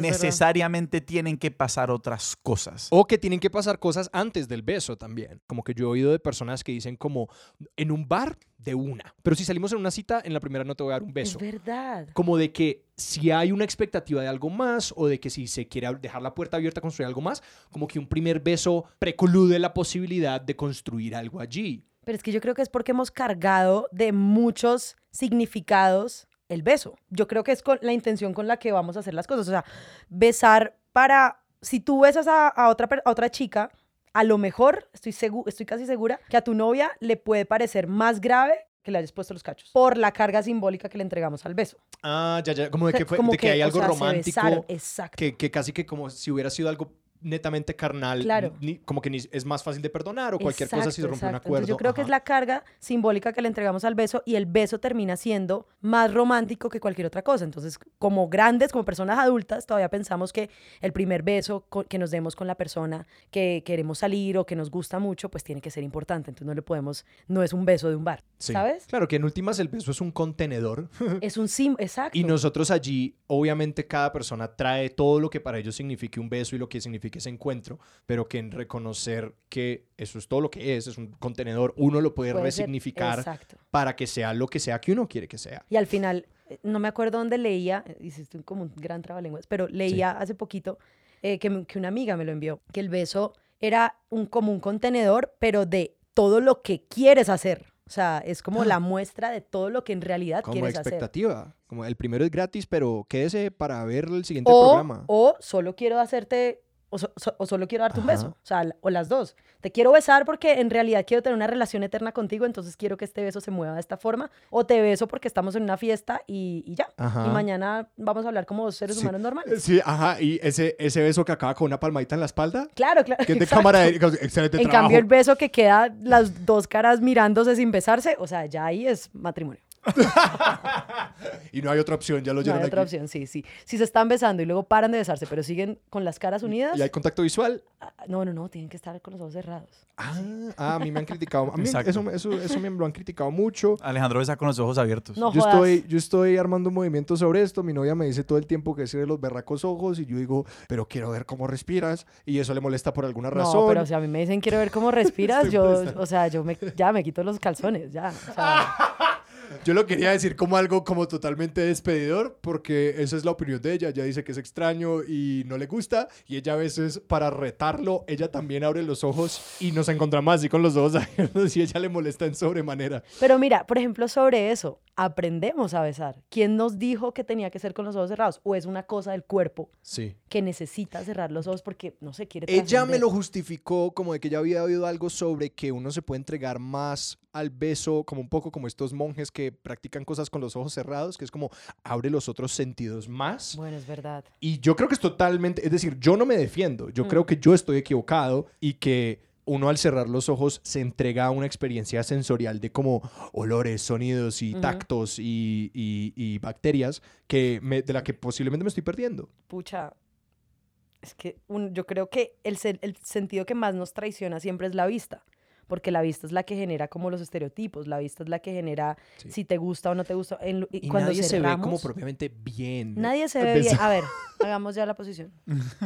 necesariamente tienen que pasar otras cosas. O que tienen que pasar cosas antes del beso también. Como que yo he oído de personas que dicen como en un bar de una. Pero si salimos en una cita, en la primera no te voy a dar un beso. Es verdad. Como de que si hay una expectativa de algo más o de que si se quiere dejar la puerta abierta a construir algo más, como que un primer beso preclude la posibilidad de construir algo allí. Pero es que yo creo que es porque hemos cargado de muchos significados el beso. Yo creo que es con la intención con la que vamos a hacer las cosas. O sea, besar para... Si tú besas a, a otra, a otra chica, a lo mejor, estoy, segu- estoy casi segura, que a tu novia le puede parecer más grave que le hayas puesto los cachos. Por la carga simbólica que le entregamos al beso. Ah, ya, ya. Como de que, fue, Como de que, hay o algo se romántico. besaron. Exacto. Que, que casi que como si hubiera sido algo netamente carnal, Claro. ni- como que ni- es más fácil de perdonar o cualquier cosa si se Exacto, rompe un exacto. acuerdo. Entonces, yo creo que es Ajá. la carga simbólica que le entregamos al beso y el beso termina siendo más romántico que cualquier otra cosa. Entonces, como grandes, como personas adultas, todavía pensamos que el primer beso que nos demos con la persona que queremos salir o que nos gusta mucho, pues tiene que ser importante. Entonces, no le podemos, no es un beso de un bar, Sí. ¿sabes? Claro que en últimas el beso es un contenedor Es un sim, exacto. y nosotros allí, obviamente cada persona trae todo lo que para ellos signifique un beso y lo que signifique ese encuentro, pero que en reconocer que eso es todo lo que es, es un contenedor, uno lo puede, Puede resignificar para que sea lo que sea que uno quiere que sea. Y al final, eh, no me acuerdo dónde leía, eh, hiciste como un gran trabalenguas, pero leía hace poquito eh, que, que una amiga me lo envió, que el beso era un, como un contenedor, pero de todo lo que quieres hacer. O sea, es como la muestra de todo lo que en realidad Como quieres hacer. expectativa, como el primero es gratis, pero quédese para ver el siguiente O, programa. o solo quiero hacerte, o, so- so- o solo quiero darte un beso. O sea, o las dos. Te quiero besar porque en realidad quiero tener una relación eterna contigo, entonces quiero que este beso se mueva de esta forma. O te beso porque estamos en una fiesta y, y ya. Ajá. Y mañana vamos a hablar como dos seres Sí. humanos normales. Sí, ajá, y ese, ese beso que acaba con una palmadita en la espalda, Claro, claro. que es de exacto. cámara, excelente En trabajo. cambio, el beso que queda las dos caras mirándose sin besarse, o sea, ya ahí es matrimonio. y no hay otra opción, ya lo No oyeron hay otra aquí. opción, sí, sí. Si se están besando y luego paran de besarse, pero siguen con las caras unidas, ¿Y hay contacto visual? ah, no, no, no, tienen que estar con los ojos cerrados. Ah, ah, a mí me han criticado. A mí Exacto. eso, eso, eso me lo han criticado mucho. Alejandro besa con los ojos abiertos. No Yo jodas. estoy, yo estoy armando un movimiento sobre esto. Mi novia me dice todo el tiempo que cierre los berracos ojos y yo digo, pero quiero ver cómo respiras. Y eso le molesta por alguna razón. No, pero si a mí me dicen quiero ver cómo respiras, yo, o sea, yo me, ya me quito los calzones, ya. O sea, Yo lo quería decir como algo como totalmente despedidor, porque esa es la opinión de ella. Ella dice que es extraño y no le gusta. Y ella a veces, para retarlo, ella también abre los ojos y nos encontramos así con los ojos abiertos y ella le molesta en sobremanera. pero mira, por ejemplo, sobre eso, aprendemos a besar. ¿Quién nos dijo que tenía que ser con los ojos cerrados? ¿O es una cosa del cuerpo Sí. que necesita cerrar los ojos porque no se quiere Ella me lo justificó como de que ya había oído algo sobre que uno se puede entregar más al beso, como un poco como estos monjes que practican cosas con los ojos cerrados, que es como abre los otros sentidos más. Bueno, es verdad. Y yo creo que es totalmente, es decir, yo no me defiendo, yo Mm. creo que yo estoy equivocado y que uno al cerrar los ojos se entrega a una experiencia sensorial de como olores, sonidos y tactos y, y- y bacterias que me- de la que posiblemente me estoy perdiendo. Pucha, es que un- yo creo que el, el sentido que más nos traiciona siempre es la vista. Porque la vista es la que genera como los estereotipos, la vista es la que genera Sí. si te gusta o no te gusta. En lu- y Y cuando nadie se ve como propiamente bien. Nadie se ve bien. besar. A ver, hagamos ya la posición.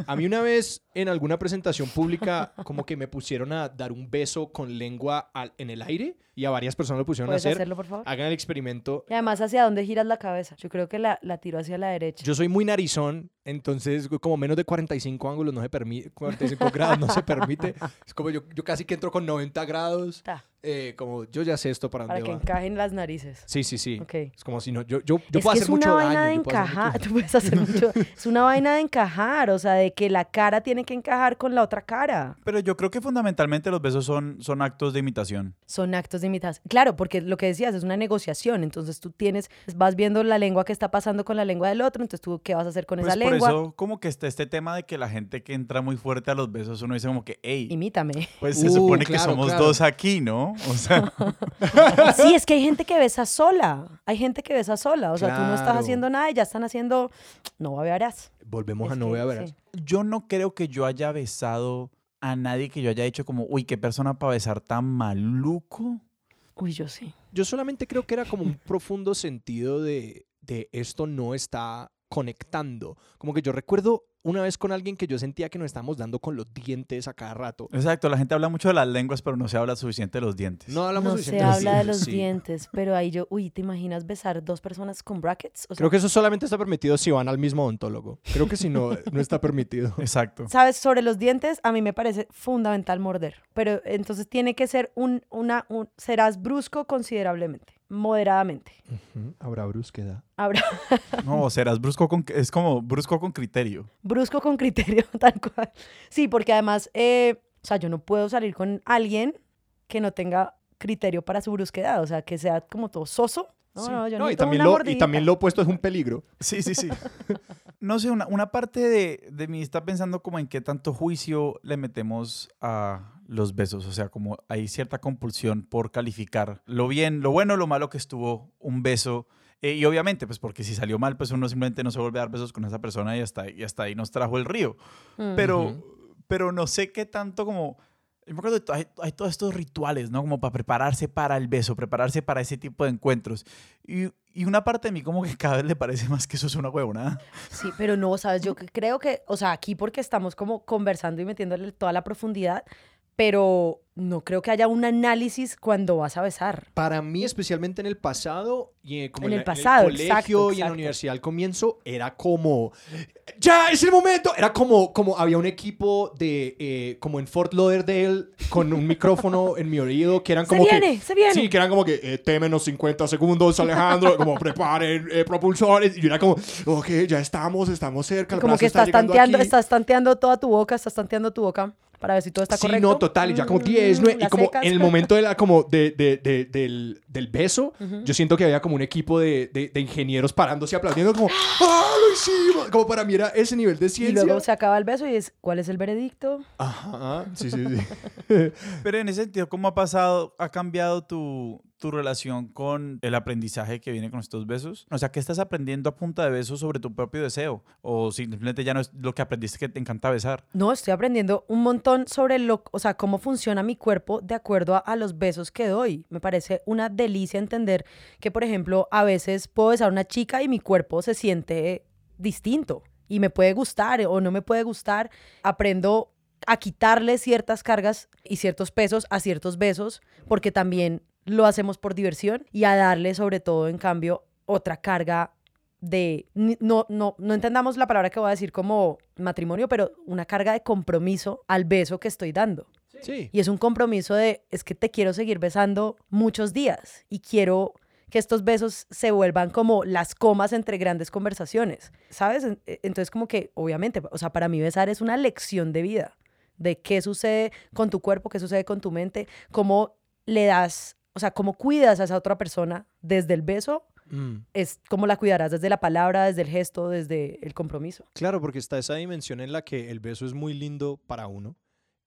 A mí una vez en alguna presentación pública como que me pusieron a dar un beso con lengua al- en el aire y a varias personas lo pusieron a ¿Puedes hacer. hacerlo, por favor? Hagan el experimento. Y además, ¿hacia dónde giras la cabeza? Yo creo que la, la tiro hacia la derecha. Yo soy muy narizón, entonces como menos de 45 ángulos no se permite, 45 grados no se permite. Es como yo, yo casi que entro con 90 grados, Ta, eh, como yo ya sé esto para para dónde que va. encajen las narices. Sí, sí, sí. Ok. Es como si no, yo, yo, yo es puedo que hacer es una mucho vaina daño. de encajar. Tú puedes hacer mucho. Es una vaina de encajar, o sea, de que la cara tiene que encajar con la otra cara. Pero yo creo que fundamentalmente los besos son, son actos de imitación. Son actos de imitación. Claro, porque lo que decías es una negociación. Entonces tú tienes, vas viendo la lengua que está pasando con la lengua del otro. Entonces tú, ¿qué vas a hacer con Pues esa por lengua? eso como que está este tema de que la gente que entra muy fuerte a los besos, uno dice como que, hey, Imítame. pues se Uh, supone que claro, somos claro. dos aquí, ¿no? O sea, Sí, es que hay gente que besa sola. Hay gente que besa sola. O sea, tú no estás haciendo nada y ya están haciendo. No. Volvemos Es a no que, ver a ver. sí. yo no creo que yo haya besado a nadie que yo haya dicho como, uy, qué persona para besar tan maluco. Uy, yo sí. Yo solamente creo que era como un profundo sentido de, de esto no está conectando. Como que yo recuerdo una vez con alguien que yo sentía que nos estábamos dando con los dientes a cada rato. Exacto, la gente habla mucho de las lenguas, pero no se habla suficiente de los dientes. No hablamos No se suficiente habla de los sí. dientes, pero ahí yo, uy, ¿te imaginas besar dos personas con brackets? O sea, Creo que eso solamente está permitido si van al mismo odontólogo. Creo que si no, no está permitido. Exacto. ¿Sabes? Sobre los dientes, a mí me parece fundamental morder. Pero entonces tiene que ser un, una, un, serás brusco considerablemente, moderadamente. Habrá brusquedad. Habrá No, serás brusco con, es como brusco con criterio. brusco con criterio, tal cual. Sí, porque además, eh, o sea, yo no puedo salir con alguien que no tenga criterio para su brusquedad, o sea, que sea como todo soso. No, Sí. no, yo No, y, necesito también una lo, y también lo opuesto es un peligro. Sí, sí, sí. No sé, una, una parte de, de mí está pensando como en qué tanto juicio le metemos a los besos. O sea, como hay cierta compulsión por calificar lo bien, lo bueno, lo malo que estuvo un beso. Eh, y obviamente, pues porque si salió mal, pues uno simplemente no se vuelve a dar besos con esa persona y hasta, y hasta ahí nos trajo el río. Mm. Pero, pero no sé qué tanto como... Yo me acuerdo, hay, hay todos estos rituales, ¿no? Como para prepararse para el beso, prepararse para ese tipo de encuentros. Y, y una parte de mí como que cada vez le parece más que eso es una huevonada. Sí, pero no, sabes, yo creo que, o sea, aquí porque estamos como conversando y metiéndole toda la profundidad, pero no creo que haya un análisis cuando vas a besar. Para mí, especialmente en el pasado, y eh, como En el la- pasado, en el exacto, colegio y en la exacto. universidad al comienzo, era como, ya, es el momento. Era como, como había un equipo de, eh, como en Fort Lauderdale, con un micrófono en mi oído, que eran Se como que... viene, se viene. Sí, que eran como que eh, T menos 50 segundos, Alejandro, como preparen eh, propulsores. Y yo era como, ok, ya estamos, estamos cerca. el como brazo que está estás llegando tanteando, aquí. estás tanteando toda tu boca, estás tanteando tu boca para ver si todo está sí, correcto. no, total, y ya como Mm, 10, 9, y como secas. en el momento de la, como de, de- de- del, del beso, yo siento que había como un equipo de, de- de ingenieros parándose y aplaudiendo como, ¡ah, lo hicimos! Como para mí era ese nivel de Y ciencia. luego se acaba el beso y es, ¿cuál es el veredicto? Ajá, sí, sí, sí. Pero en ese sentido, ¿cómo ha pasado, ha cambiado tu, tu relación con el aprendizaje que viene con estos besos? O sea, ¿qué estás aprendiendo a punta de besos sobre tu propio deseo? O simplemente ya no es lo que aprendiste que te encanta besar. No, estoy aprendiendo un montón sobre lo, o sea, cómo funciona mi cuerpo de acuerdo a, a los besos que doy. Me parece una delicia entender que, por ejemplo, a veces puedo besar a una chica y mi cuerpo se siente distinto y me puede gustar o no me puede gustar. Aprendo a quitarle ciertas cargas y ciertos pesos a ciertos besos porque también lo hacemos por diversión y a darle sobre todo, en cambio, otra carga de, no, no, no entendamos la palabra que voy a decir como matrimonio, pero una carga de compromiso al beso que estoy dando. Sí. Y es un compromiso de, es que te quiero seguir besando muchos días y quiero que estos besos se vuelvan como las comas entre grandes conversaciones, ¿sabes? E- Entonces como que, obviamente, o sea, para mí besar es una lección de vida, de qué sucede con tu cuerpo, qué sucede con tu mente, cómo le das, o sea, cómo cuidas a esa otra persona desde el beso Mm. es cómo la cuidarás desde la palabra, desde el gesto, desde el compromiso. Claro, porque está esa dimensión en la que el beso es muy lindo para uno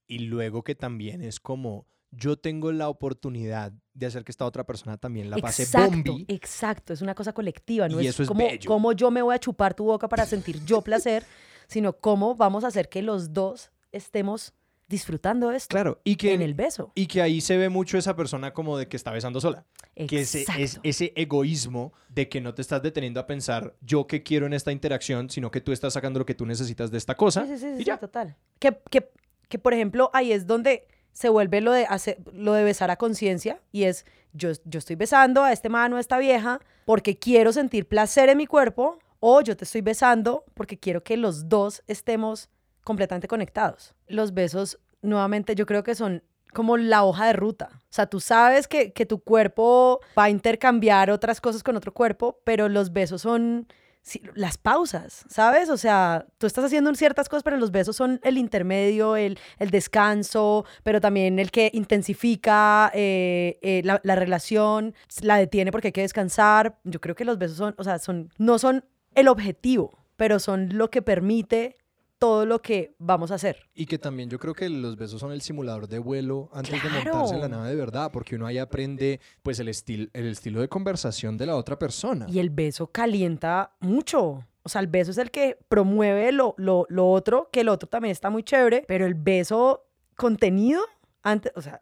y luego que también es como yo tengo la oportunidad de hacer que esta otra persona también la pase exacto, bombi. exacto, es una cosa colectiva, no Y es, eso es como, bello. como yo me voy a chupar tu boca para sentir yo placer, sino cómo vamos a hacer que los dos estemos disfrutando esto Claro, y que en el beso. Y que ahí se ve mucho esa persona como de que está besando sola. Que ese, es Exacto. ese egoísmo de que no te estás deteniendo a pensar yo qué quiero en esta interacción, sino que tú estás sacando lo que tú necesitas de esta cosa. Sí, sí, sí, y sí, ya. total. Que, que, que, por ejemplo, ahí es donde se vuelve lo de, hacer, lo de besar a conciencia y es, yo, yo estoy besando a este mano, a esta vieja, porque quiero sentir placer en mi cuerpo, o yo te estoy besando porque quiero que los dos estemos completamente conectados. Los besos, nuevamente, yo creo que son como la hoja de ruta. O sea, tú sabes que, que tu cuerpo va a intercambiar otras cosas con otro cuerpo, pero los besos son sí, las pausas, ¿sabes? O sea, tú estás haciendo ciertas cosas, pero los besos son el intermedio, el, el descanso, pero también el que intensifica eh, eh, la, la relación, la detiene porque hay que descansar. Yo creo que los besos son, o sea, son, no son el objetivo, pero son lo que permite todo lo que vamos a hacer. Y que también yo creo que los besos son el simulador de vuelo antes de ¡Claro! montarse en la nave de verdad, porque uno ahí aprende pues el, estil- el estilo de conversación de la otra persona. Y el beso calienta mucho. O sea, el beso es el que promueve lo, lo, lo otro, que el otro también está muy chévere, pero el beso contenido antes, o sea,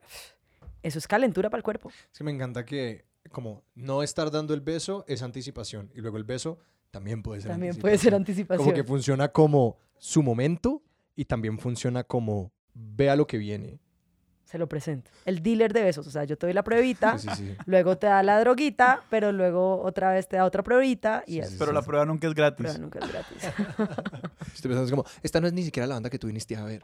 eso es calentura para el cuerpo. Es que me encanta que como no estar dando el beso es anticipación y luego el beso también puede ser También puede ser anticipación. anticipación. Como que funciona como su momento y también funciona como vea lo que viene. Se lo presento. El dealer de besos, o sea, yo te doy la pruebita, Sí, sí, sí. luego te da la droguita, pero luego otra vez te da otra pruebita y Sí, es sí, Pero la prueba nunca es gratis. prueba nunca es gratis. Estoy pensando es como, esta no es ni siquiera la banda que tú viniste a ver.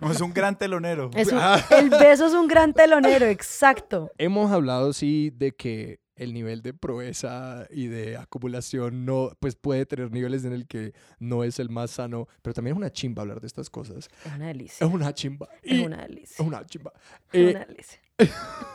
No, es un gran telonero. Es un- Ah. el beso es un gran telonero, exacto. Hemos hablado, sí, de que el nivel de proeza y de acumulación no, pues puede tener niveles en el que no es el más sano, pero también es una chimba hablar de estas cosas. Es una delicia. Es una chimba. Es Y- una delicia. es una chimba. Es Eh, una delicia.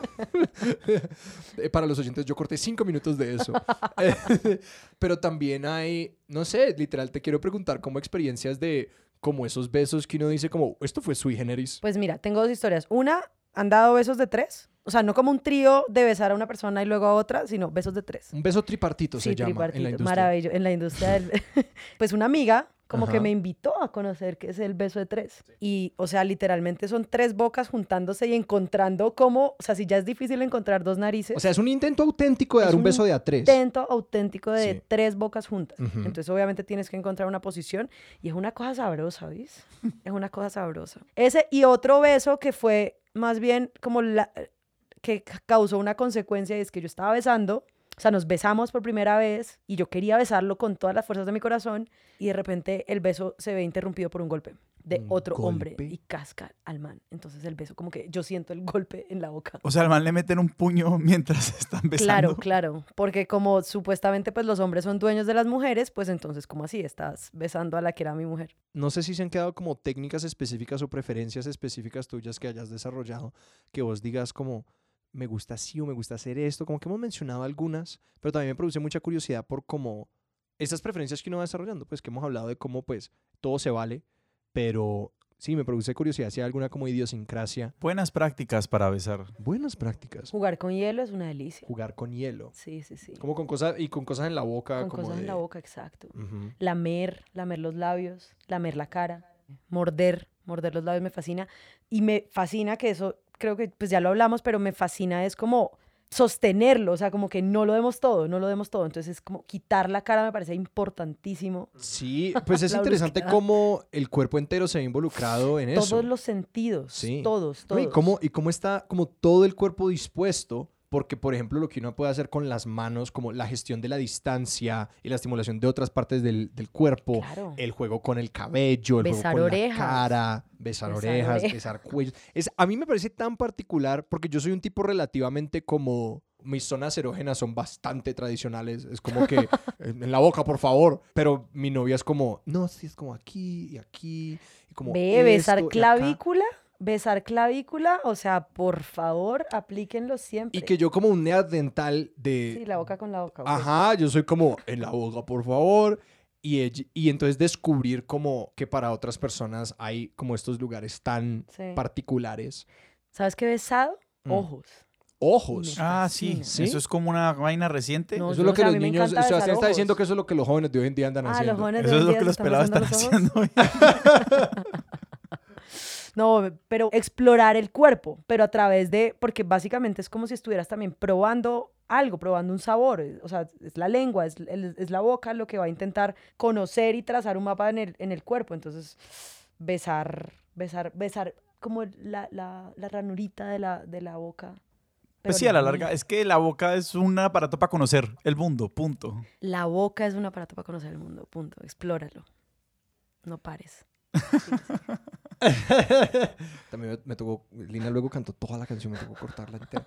eh, para los oyentes, yo corté cinco minutos de eso. Eh, pero también hay, no sé, literal, te quiero preguntar como experiencias de como esos besos que uno dice como, esto fue sui generis. Pues mira, tengo dos historias. Una, han dado besos de tres. O sea, no como un trío de besar a una persona y luego a otra, sino besos de tres. Un beso tripartito se llama en la industria. maravilloso. En la industria del... pues una amiga como que me invitó a conocer qué es el beso de tres. Y, o sea, literalmente son tres bocas juntándose y encontrando cómo, o sea, si ya es difícil encontrar dos narices, O sea, es un intento auténtico de dar un un beso de a tres. intento auténtico de Sí. tres bocas juntas. Entonces, obviamente, tienes que encontrar una posición y es una cosa sabrosa, ¿ves? es una cosa sabrosa. Ese y otro beso que fue más bien como la que ca- causó una consecuencia y es que yo estaba besando, o sea, nos besamos por primera vez y yo quería besarlo con todas las fuerzas de mi corazón y de repente el beso se ve interrumpido por un golpe de ¿Un otro hombre y casca al man. Entonces el beso como que yo siento el golpe en la boca. O sea, al man le meten un puño mientras están besando. Claro, claro, porque como supuestamente pues los hombres son dueños de las mujeres, pues entonces como así estás besando a la que era mi mujer. No sé si se han quedado como técnicas específicas o preferencias específicas tuyas que hayas desarrollado, que vos digas como, me gusta así o me gusta hacer esto, como que hemos mencionado algunas, pero también me produce mucha curiosidad por cómo esas preferencias que uno va desarrollando, pues que hemos hablado de cómo pues todo se vale, pero sí, me produce curiosidad si hay alguna como idiosincrasia. Buenas prácticas para besar. Buenas prácticas. Jugar con hielo es una delicia. Jugar con hielo. Sí, sí, sí. Como con cosas, y con cosas en la boca. Con como cosas en la boca, exacto. Lamer, lamer los labios, lamer la cara, morder, morder los labios me fascina. Y me fascina que eso, creo que pues ya lo hablamos, pero me fascina es como sostenerlo, o sea, como que no lo demos todo, no lo demos todo. Entonces es como quitar la cara me parece importantísimo. Sí, pues es interesante brusquedad. cómo el cuerpo entero se ve involucrado en eso. Todos los sentidos, Sí. todos, No, todos. Y cómo, y cómo está como todo el cuerpo dispuesto, porque por ejemplo lo que uno puede hacer con las manos, como la gestión de la distancia y la estimulación de otras partes del, del cuerpo, Claro. el juego con el cabello, el Besar juego con orejas. la cara, besar, Besar orejas, orejas. besar cuellos. Es, a mí me parece tan particular porque yo soy un tipo relativamente como... Mis zonas erógenas son bastante tradicionales. Es como que en la boca, por favor. Pero mi novia es como, no, sí, es como aquí y aquí. Y como Ve, besar esto y acá". clavícula, besar clavícula, o sea, por favor, aplíquenlo siempre. Y que yo como un neandertal de... Sí, la boca con la boca. Ajá, yo soy como en la boca, por favor. Y, y entonces descubrir como que para otras personas hay como estos lugares tan Sí. particulares. ¿Sabes qué besado? Mm. Ojos. Ojos. Ah, sí. ¿Sí? Eso es como una vaina reciente. No, eso es lo que los niños... encanta Sebastián está diciendo que eso es lo que los jóvenes de hoy en día andan Ah, haciendo. los jóvenes de Eso hoy es lo día que los pelados están haciendo hoy. No, pero explorar el cuerpo, pero a través de, porque básicamente es como si estuvieras también probando algo, probando un sabor, eh, o sea, es la lengua, es, es la boca lo que va a intentar conocer y trazar un mapa en el, en el cuerpo, entonces besar, besar, besar como la, la, la ranurita de la, de la boca. Pues sí, a la larga. Es que la boca es un aparato para conocer el mundo, punto. La boca es un aparato para conocer el mundo, punto, explóralo, no pares. También me, me tocó... Lina luego cantó toda la canción, me tocó cortarla entera.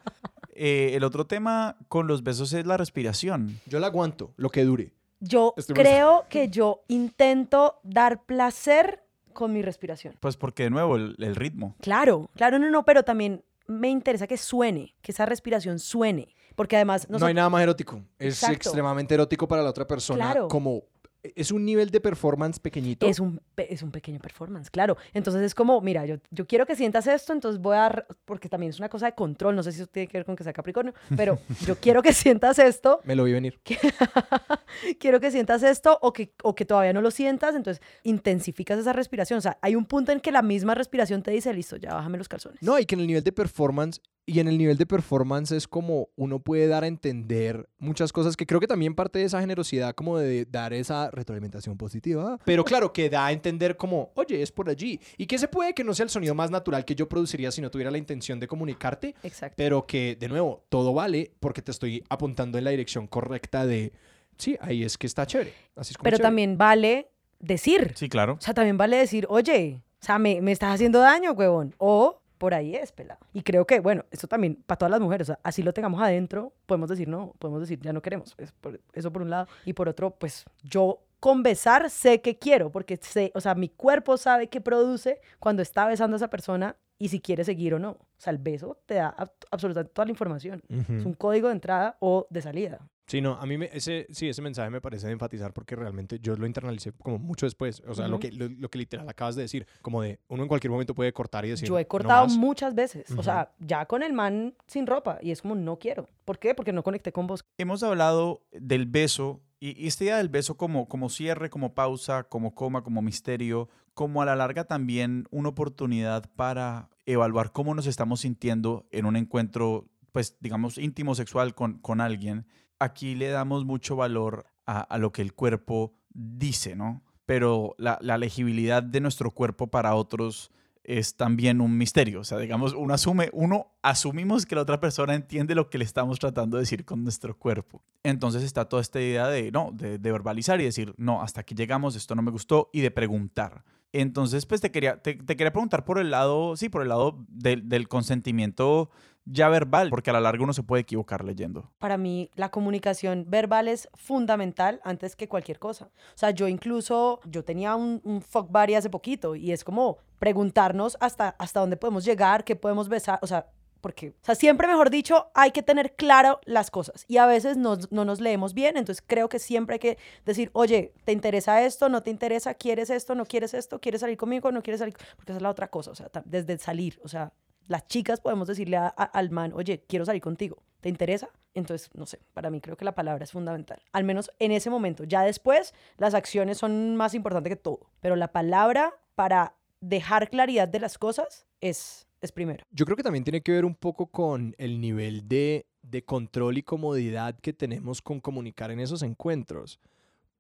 Eh, el otro tema con los besos es la respiración. Yo la aguanto, lo que dure. Yo Estoy muy- creo que yo intento dar placer con mi respiración. Pues porque, de nuevo, el, el ritmo. Claro, claro, no, no, pero también me interesa que suene, que esa respiración suene, porque además No hay nada más erótico. Es Exacto. extremadamente erótico para la otra persona Claro. como es un nivel de performance pequeñito. Es un, es un pequeño performance, claro. Entonces es como, mira, yo, yo quiero que sientas esto, entonces voy a, porque también es una cosa de control, no sé si eso tiene que ver con que sea Capricornio, pero yo quiero que sientas esto, Me lo vi venir. quiero que sientas esto o que, o que todavía no lo sientas, entonces intensificas esa respiración. O sea, hay un punto en que la misma respiración te dice, listo, ya bájame los calzones. No, y que en el nivel de performance, y en el nivel de performance es como uno puede dar a entender muchas cosas que creo que también parte de esa generosidad como de dar esa retroalimentación positiva. Pero claro, que da a entender como, oye, es por allí. Y que se puede que no sea el sonido más natural que yo produciría si no tuviera la intención de comunicarte, Exacto. pero que de nuevo, todo vale porque te estoy apuntando en la dirección correcta de, sí, ahí es que está chévere. Así es como Pero chévere. también vale decir. Sí, claro. O sea, también vale decir, oye, o sea, me, me estás haciendo daño, huevón. O por ahí es, pelado. Y creo que, bueno, esto también para todas las mujeres, o sea, así lo tengamos adentro, podemos decir no, podemos decir ya no queremos. Es por- eso por un lado. Y por otro, pues yo con besar sé que quiero, porque sé, o sea, mi cuerpo sabe qué produce cuando está besando a esa persona y si quiere seguir o no. O sea, el beso te da ab- absolutamente toda la información. Es un código de entrada o de salida. Sí, no, a mí me, ese, sí, ese mensaje me parece de enfatizar porque realmente yo lo internalicé como mucho después. O sea, lo, que, lo, lo que literal acabas de decir, como de uno en cualquier momento puede cortar y decir. Yo he "No cortado más". muchas veces, o sea, ya con el man sin ropa y es como no quiero. ¿Por qué? Porque no conecté con vos. Hemos hablado del beso y, y esta idea del beso como, como cierre, como pausa, como coma, como misterio, como a la larga también una oportunidad para evaluar cómo nos estamos sintiendo en un encuentro, pues digamos, íntimo sexual con, con alguien. Aquí le damos mucho valor a, a lo que el cuerpo dice, ¿no? Pero la, la legibilidad de nuestro cuerpo para otros es también un misterio. O sea, digamos, uno asume, uno asumimos que la otra persona entiende lo que le estamos tratando de decir con nuestro cuerpo. Entonces está toda esta idea de, no, de, de verbalizar y decir, no, hasta aquí llegamos, esto no me gustó, y de preguntar. Entonces, pues te quería, te, te quería preguntar por el lado, sí, por el lado del, del consentimiento ya verbal, porque a la larga uno se puede equivocar leyendo. Para mí la comunicación verbal es fundamental antes que cualquier cosa. O sea, yo incluso, yo tenía un, un fuck hace poquito y es como preguntarnos hasta, hasta dónde podemos llegar, qué podemos besar, o sea, porque, o sea, siempre mejor dicho, hay que tener claro las cosas y a veces no, no nos leemos bien, entonces creo que siempre hay que decir, oye, ¿te interesa esto? ¿No te interesa? ¿Quieres esto? ¿No quieres esto? ¿Quieres salir conmigo? ¿No quieres salir? Porque es la otra cosa, o sea, desde salir, o sea, las chicas podemos decirle al man, oye, quiero salir contigo, ¿te interesa? Entonces, no sé, para mí creo que la palabra es fundamental, al menos en ese momento. Ya después, las acciones son más importantes que todo, pero la palabra para dejar claridad de las cosas es, es primero. Yo creo que también tiene que ver un poco con el nivel de, de control y comodidad que tenemos con comunicar en esos encuentros.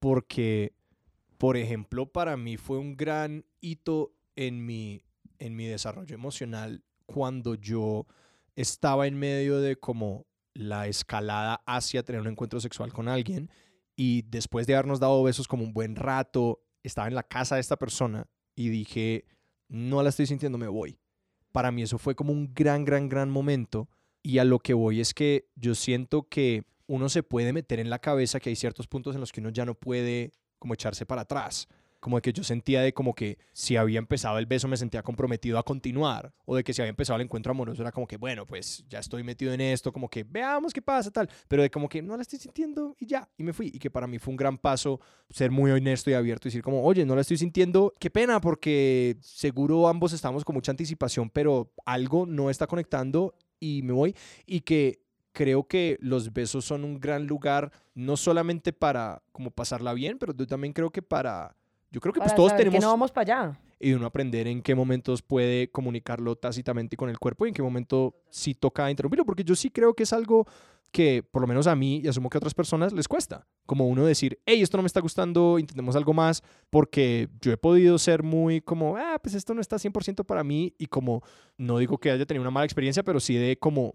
Porque, por ejemplo, para mí fue un gran hito en mi, en mi desarrollo emocional cuando yo estaba en medio de como la escalada hacia tener un encuentro sexual con alguien y después de habernos dado besos como un buen rato, estaba en la casa de esta persona y dije, no la estoy sintiendo, me voy para mí eso fue como un gran, gran, gran momento. Y a lo que voy es que yo siento que uno se puede meter en la cabeza que hay ciertos puntos en los que uno ya no puede como echarse para atrás. Como de que yo sentía de como que si había empezado el beso me sentía comprometido a continuar. O de que si había empezado el encuentro amoroso era como que, bueno, pues ya estoy metido en esto, como que veamos qué pasa, tal. Pero de como que no la estoy sintiendo y ya, y me fui. Y que para mí fue un gran paso ser muy honesto y abierto y decir como, oye, no la estoy sintiendo, qué pena, porque seguro ambos estamos con mucha anticipación, pero algo no está conectando y me voy. Y que creo que los besos son un gran lugar, no solamente para como pasarla bien, pero yo también creo que para... Yo creo que pues todos tenemos que no vamos para allá. y uno aprender en qué momentos puede comunicarlo tácitamente con el cuerpo y en qué momento sí toca interrumpirlo, porque yo sí creo que es algo que por lo menos a mí y asumo que a otras personas les cuesta, como uno decir, hey, esto no me está gustando, intentemos algo más, porque yo he podido ser muy como, ah, pues esto no está 100% para mí y como, no digo que haya tenido una mala experiencia, pero sí de como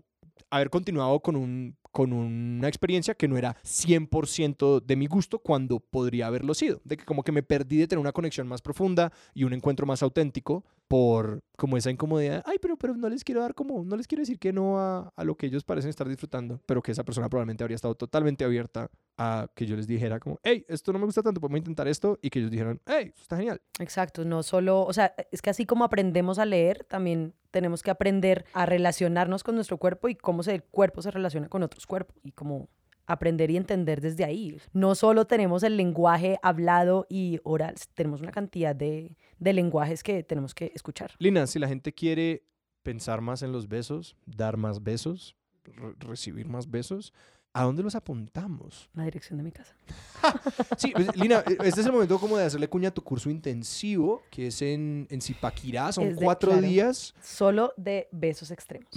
haber continuado con, un, con una experiencia que no era 100% de mi gusto cuando podría haberlo sido. De que como que me perdí de tener una conexión más profunda y un encuentro más auténtico por como esa incomodidad. Ay, pero, pero no les quiero dar como, no les quiero decir que no a, a lo que ellos parecen estar disfrutando, pero que esa persona probablemente habría estado totalmente abierta a que yo les dijera como, hey, esto no me gusta tanto, podemos intentar esto y que ellos dijeran, hey, esto está genial. Exacto, no solo, o sea, es que así como aprendemos a leer, también tenemos que aprender a relacionarnos con nuestro cuerpo y cómo el cuerpo se relaciona con otros cuerpos y como aprender y entender desde ahí. No solo tenemos el lenguaje hablado y oral, tenemos una cantidad de, de lenguajes que tenemos que escuchar. Lina, si la gente quiere pensar más en los besos, dar más besos, re- recibir más besos, ¿a dónde los apuntamos? La dirección de mi casa. Sí, pues, Lina, este es el momento como de hacerle cuña a tu curso intensivo, que es en, en Zipaquirá, son de- cuatro claro. días. Solo de besos extremos.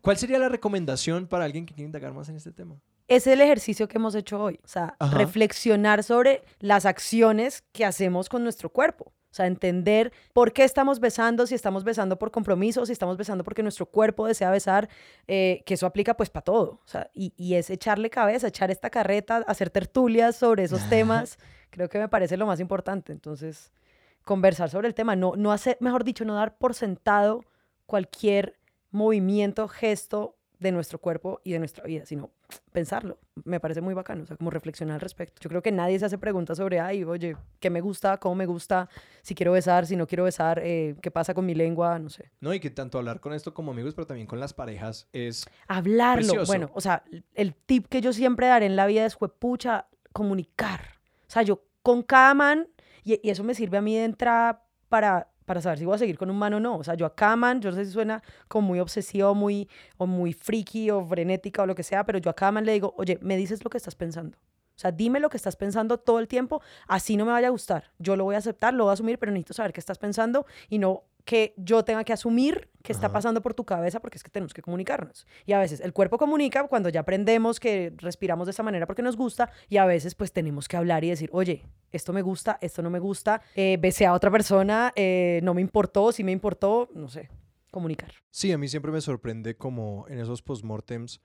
¿Cuál sería la recomendación para alguien que quiere indagar más en este tema? Es el ejercicio que hemos hecho hoy. O sea, Ajá. reflexionar sobre las acciones que hacemos con nuestro cuerpo. O sea, entender por qué estamos besando, si estamos besando por compromiso, si estamos besando porque nuestro cuerpo desea besar, eh, que eso aplica pues para todo. O sea, y, y es echarle cabeza, echar esta carreta, hacer tertulias sobre esos temas. Creo que me parece lo más importante. Entonces, conversar sobre el tema, no, no hacer, mejor dicho, no dar por sentado cualquier movimiento, gesto de nuestro cuerpo y de nuestra vida, sino pensarlo. Me parece muy bacano, o sea, como reflexionar al respecto. Yo creo que nadie se hace preguntas sobre, ay, oye, ¿qué me gusta? ¿Cómo me gusta? Si quiero besar, si no quiero besar, eh, ¿qué pasa con mi lengua? No sé. No, y que tanto hablar con esto como amigos, pero también con las parejas es... Hablarlo. Precioso. Bueno, o sea, el tip que yo siempre daré en la vida es, juepucha, comunicar. O sea, yo con cada man, y, y eso me sirve a mí de entrada para, para saber si voy a seguir con un man o no. O sea, yo a cada man, yo no sé si suena como muy obsesivo muy, o muy friki o frenética o lo que sea, pero yo a cada man le digo, oye, me dices lo que estás pensando. O sea, dime lo que estás pensando todo el tiempo, así no me vaya a gustar. Yo lo voy a aceptar, lo voy a asumir, pero necesito saber qué estás pensando y no que yo tenga que asumir qué está pasando por tu cabeza porque es que tenemos que comunicarnos. Y a veces el cuerpo comunica cuando ya aprendemos que respiramos de esa manera porque nos gusta y a veces pues tenemos que hablar y decir, oye, esto me gusta, esto no me gusta, eh, besé a otra persona, eh, no me importó, sí me importó, no sé, comunicar. Sí, a mí siempre me sorprende como en esos postmortems,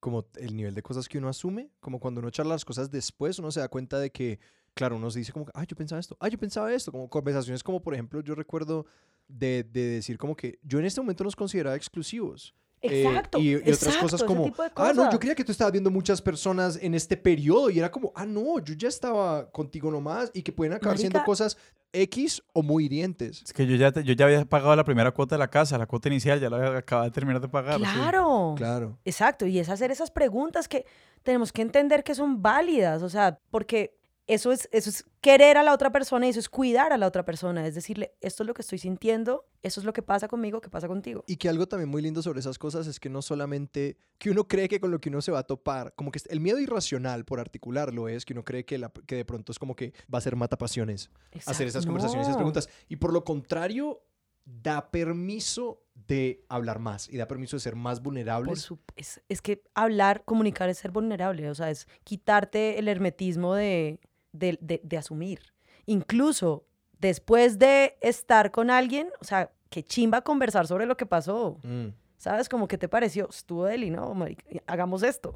como el nivel de cosas que uno asume, como cuando uno charla las cosas después, uno se da cuenta de que, claro, uno se dice como, ah, yo pensaba esto, ah, yo pensaba esto, como conversaciones como, por ejemplo, yo recuerdo de, de decir como que yo en este momento nos consideraba exclusivos. Eh, Exacto. y, y otras exacto, cosas como, ah, no, yo creía que tú estabas viendo muchas personas en este periodo y era como, ah, no, yo ya estaba contigo nomás y que pueden acabar siendo cosas X o muy hirientes. Es que yo ya, te- yo ya había pagado la primera cuota de la casa, la cuota inicial, ya la había- acababa de terminar de pagar. sí. Claro. Claro. Exacto, y es hacer esas preguntas que tenemos que entender que son válidas, o sea, porque eso es, eso es querer a la otra persona y eso es cuidar a la otra persona, es decirle, esto es lo que estoy sintiendo, eso es lo que pasa conmigo, que pasa contigo. Y que algo también muy lindo sobre esas cosas es que no solamente que uno cree que con lo que uno se va a topar, como que el miedo irracional por articularlo es que uno cree que, la- que de pronto es como que va a ser matapasiones hacer esas conversaciones, esas preguntas. Y por lo contrario, da permiso de hablar más y da permiso de ser más vulnerables. su- es, es que hablar, comunicar es ser vulnerable, o sea, es quitarte el hermetismo de, de, de- de asumir. Incluso después de estar con alguien, o sea, qué chimba conversar sobre lo que pasó. Mm. ¿Sabes? Como que te pareció, estuvo deli, ¿no? marica? Hagamos esto.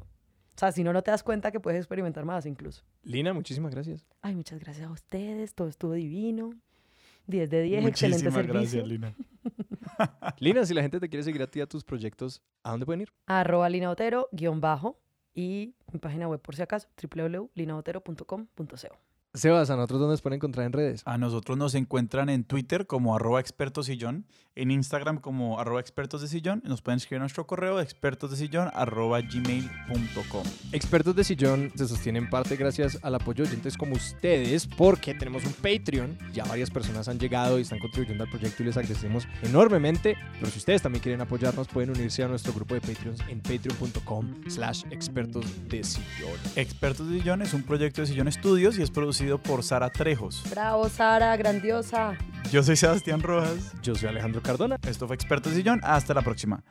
O sea, si no, no te das cuenta que puedes experimentar más incluso. Lina, muchísimas gracias. Ay, muchas gracias a ustedes, todo estuvo divino. 10 de 10, excelente Muchísimas servicio. gracias, Lina. Lina, si la gente te quiere seguir a ti, a tus proyectos, ¿a dónde pueden ir? Arroba Lina Otero, guion bajo. Y mi página web, por si acaso, www.linaotero.com.co. Sebas, ¿a nosotros dónde nos pueden encontrar en redes? A nosotros nos encuentran en Twitter como arroba expertos sillón, en Instagram como arroba expertos de sillón, y nos pueden escribir a nuestro correo expertos de sillón arroba gmail.com. Expertos de Sillón se sostienen en parte gracias al apoyo de oyentes como ustedes, porque tenemos un Patreon. Ya varias personas han llegado y están contribuyendo al proyecto y les agradecemos enormemente. Pero si ustedes también quieren apoyarnos, pueden unirse a nuestro grupo de Patreons en patreon.com slash expertos de sillón. Expertos de sillón es un proyecto de Sillón Estudios y es producido por Sara Trejos. Bravo, Sara, grandiosa. Yo soy Sebastián Rojas. Yo soy Alejandro Cardona. Esto fue Expertos Sillón. Hasta la próxima.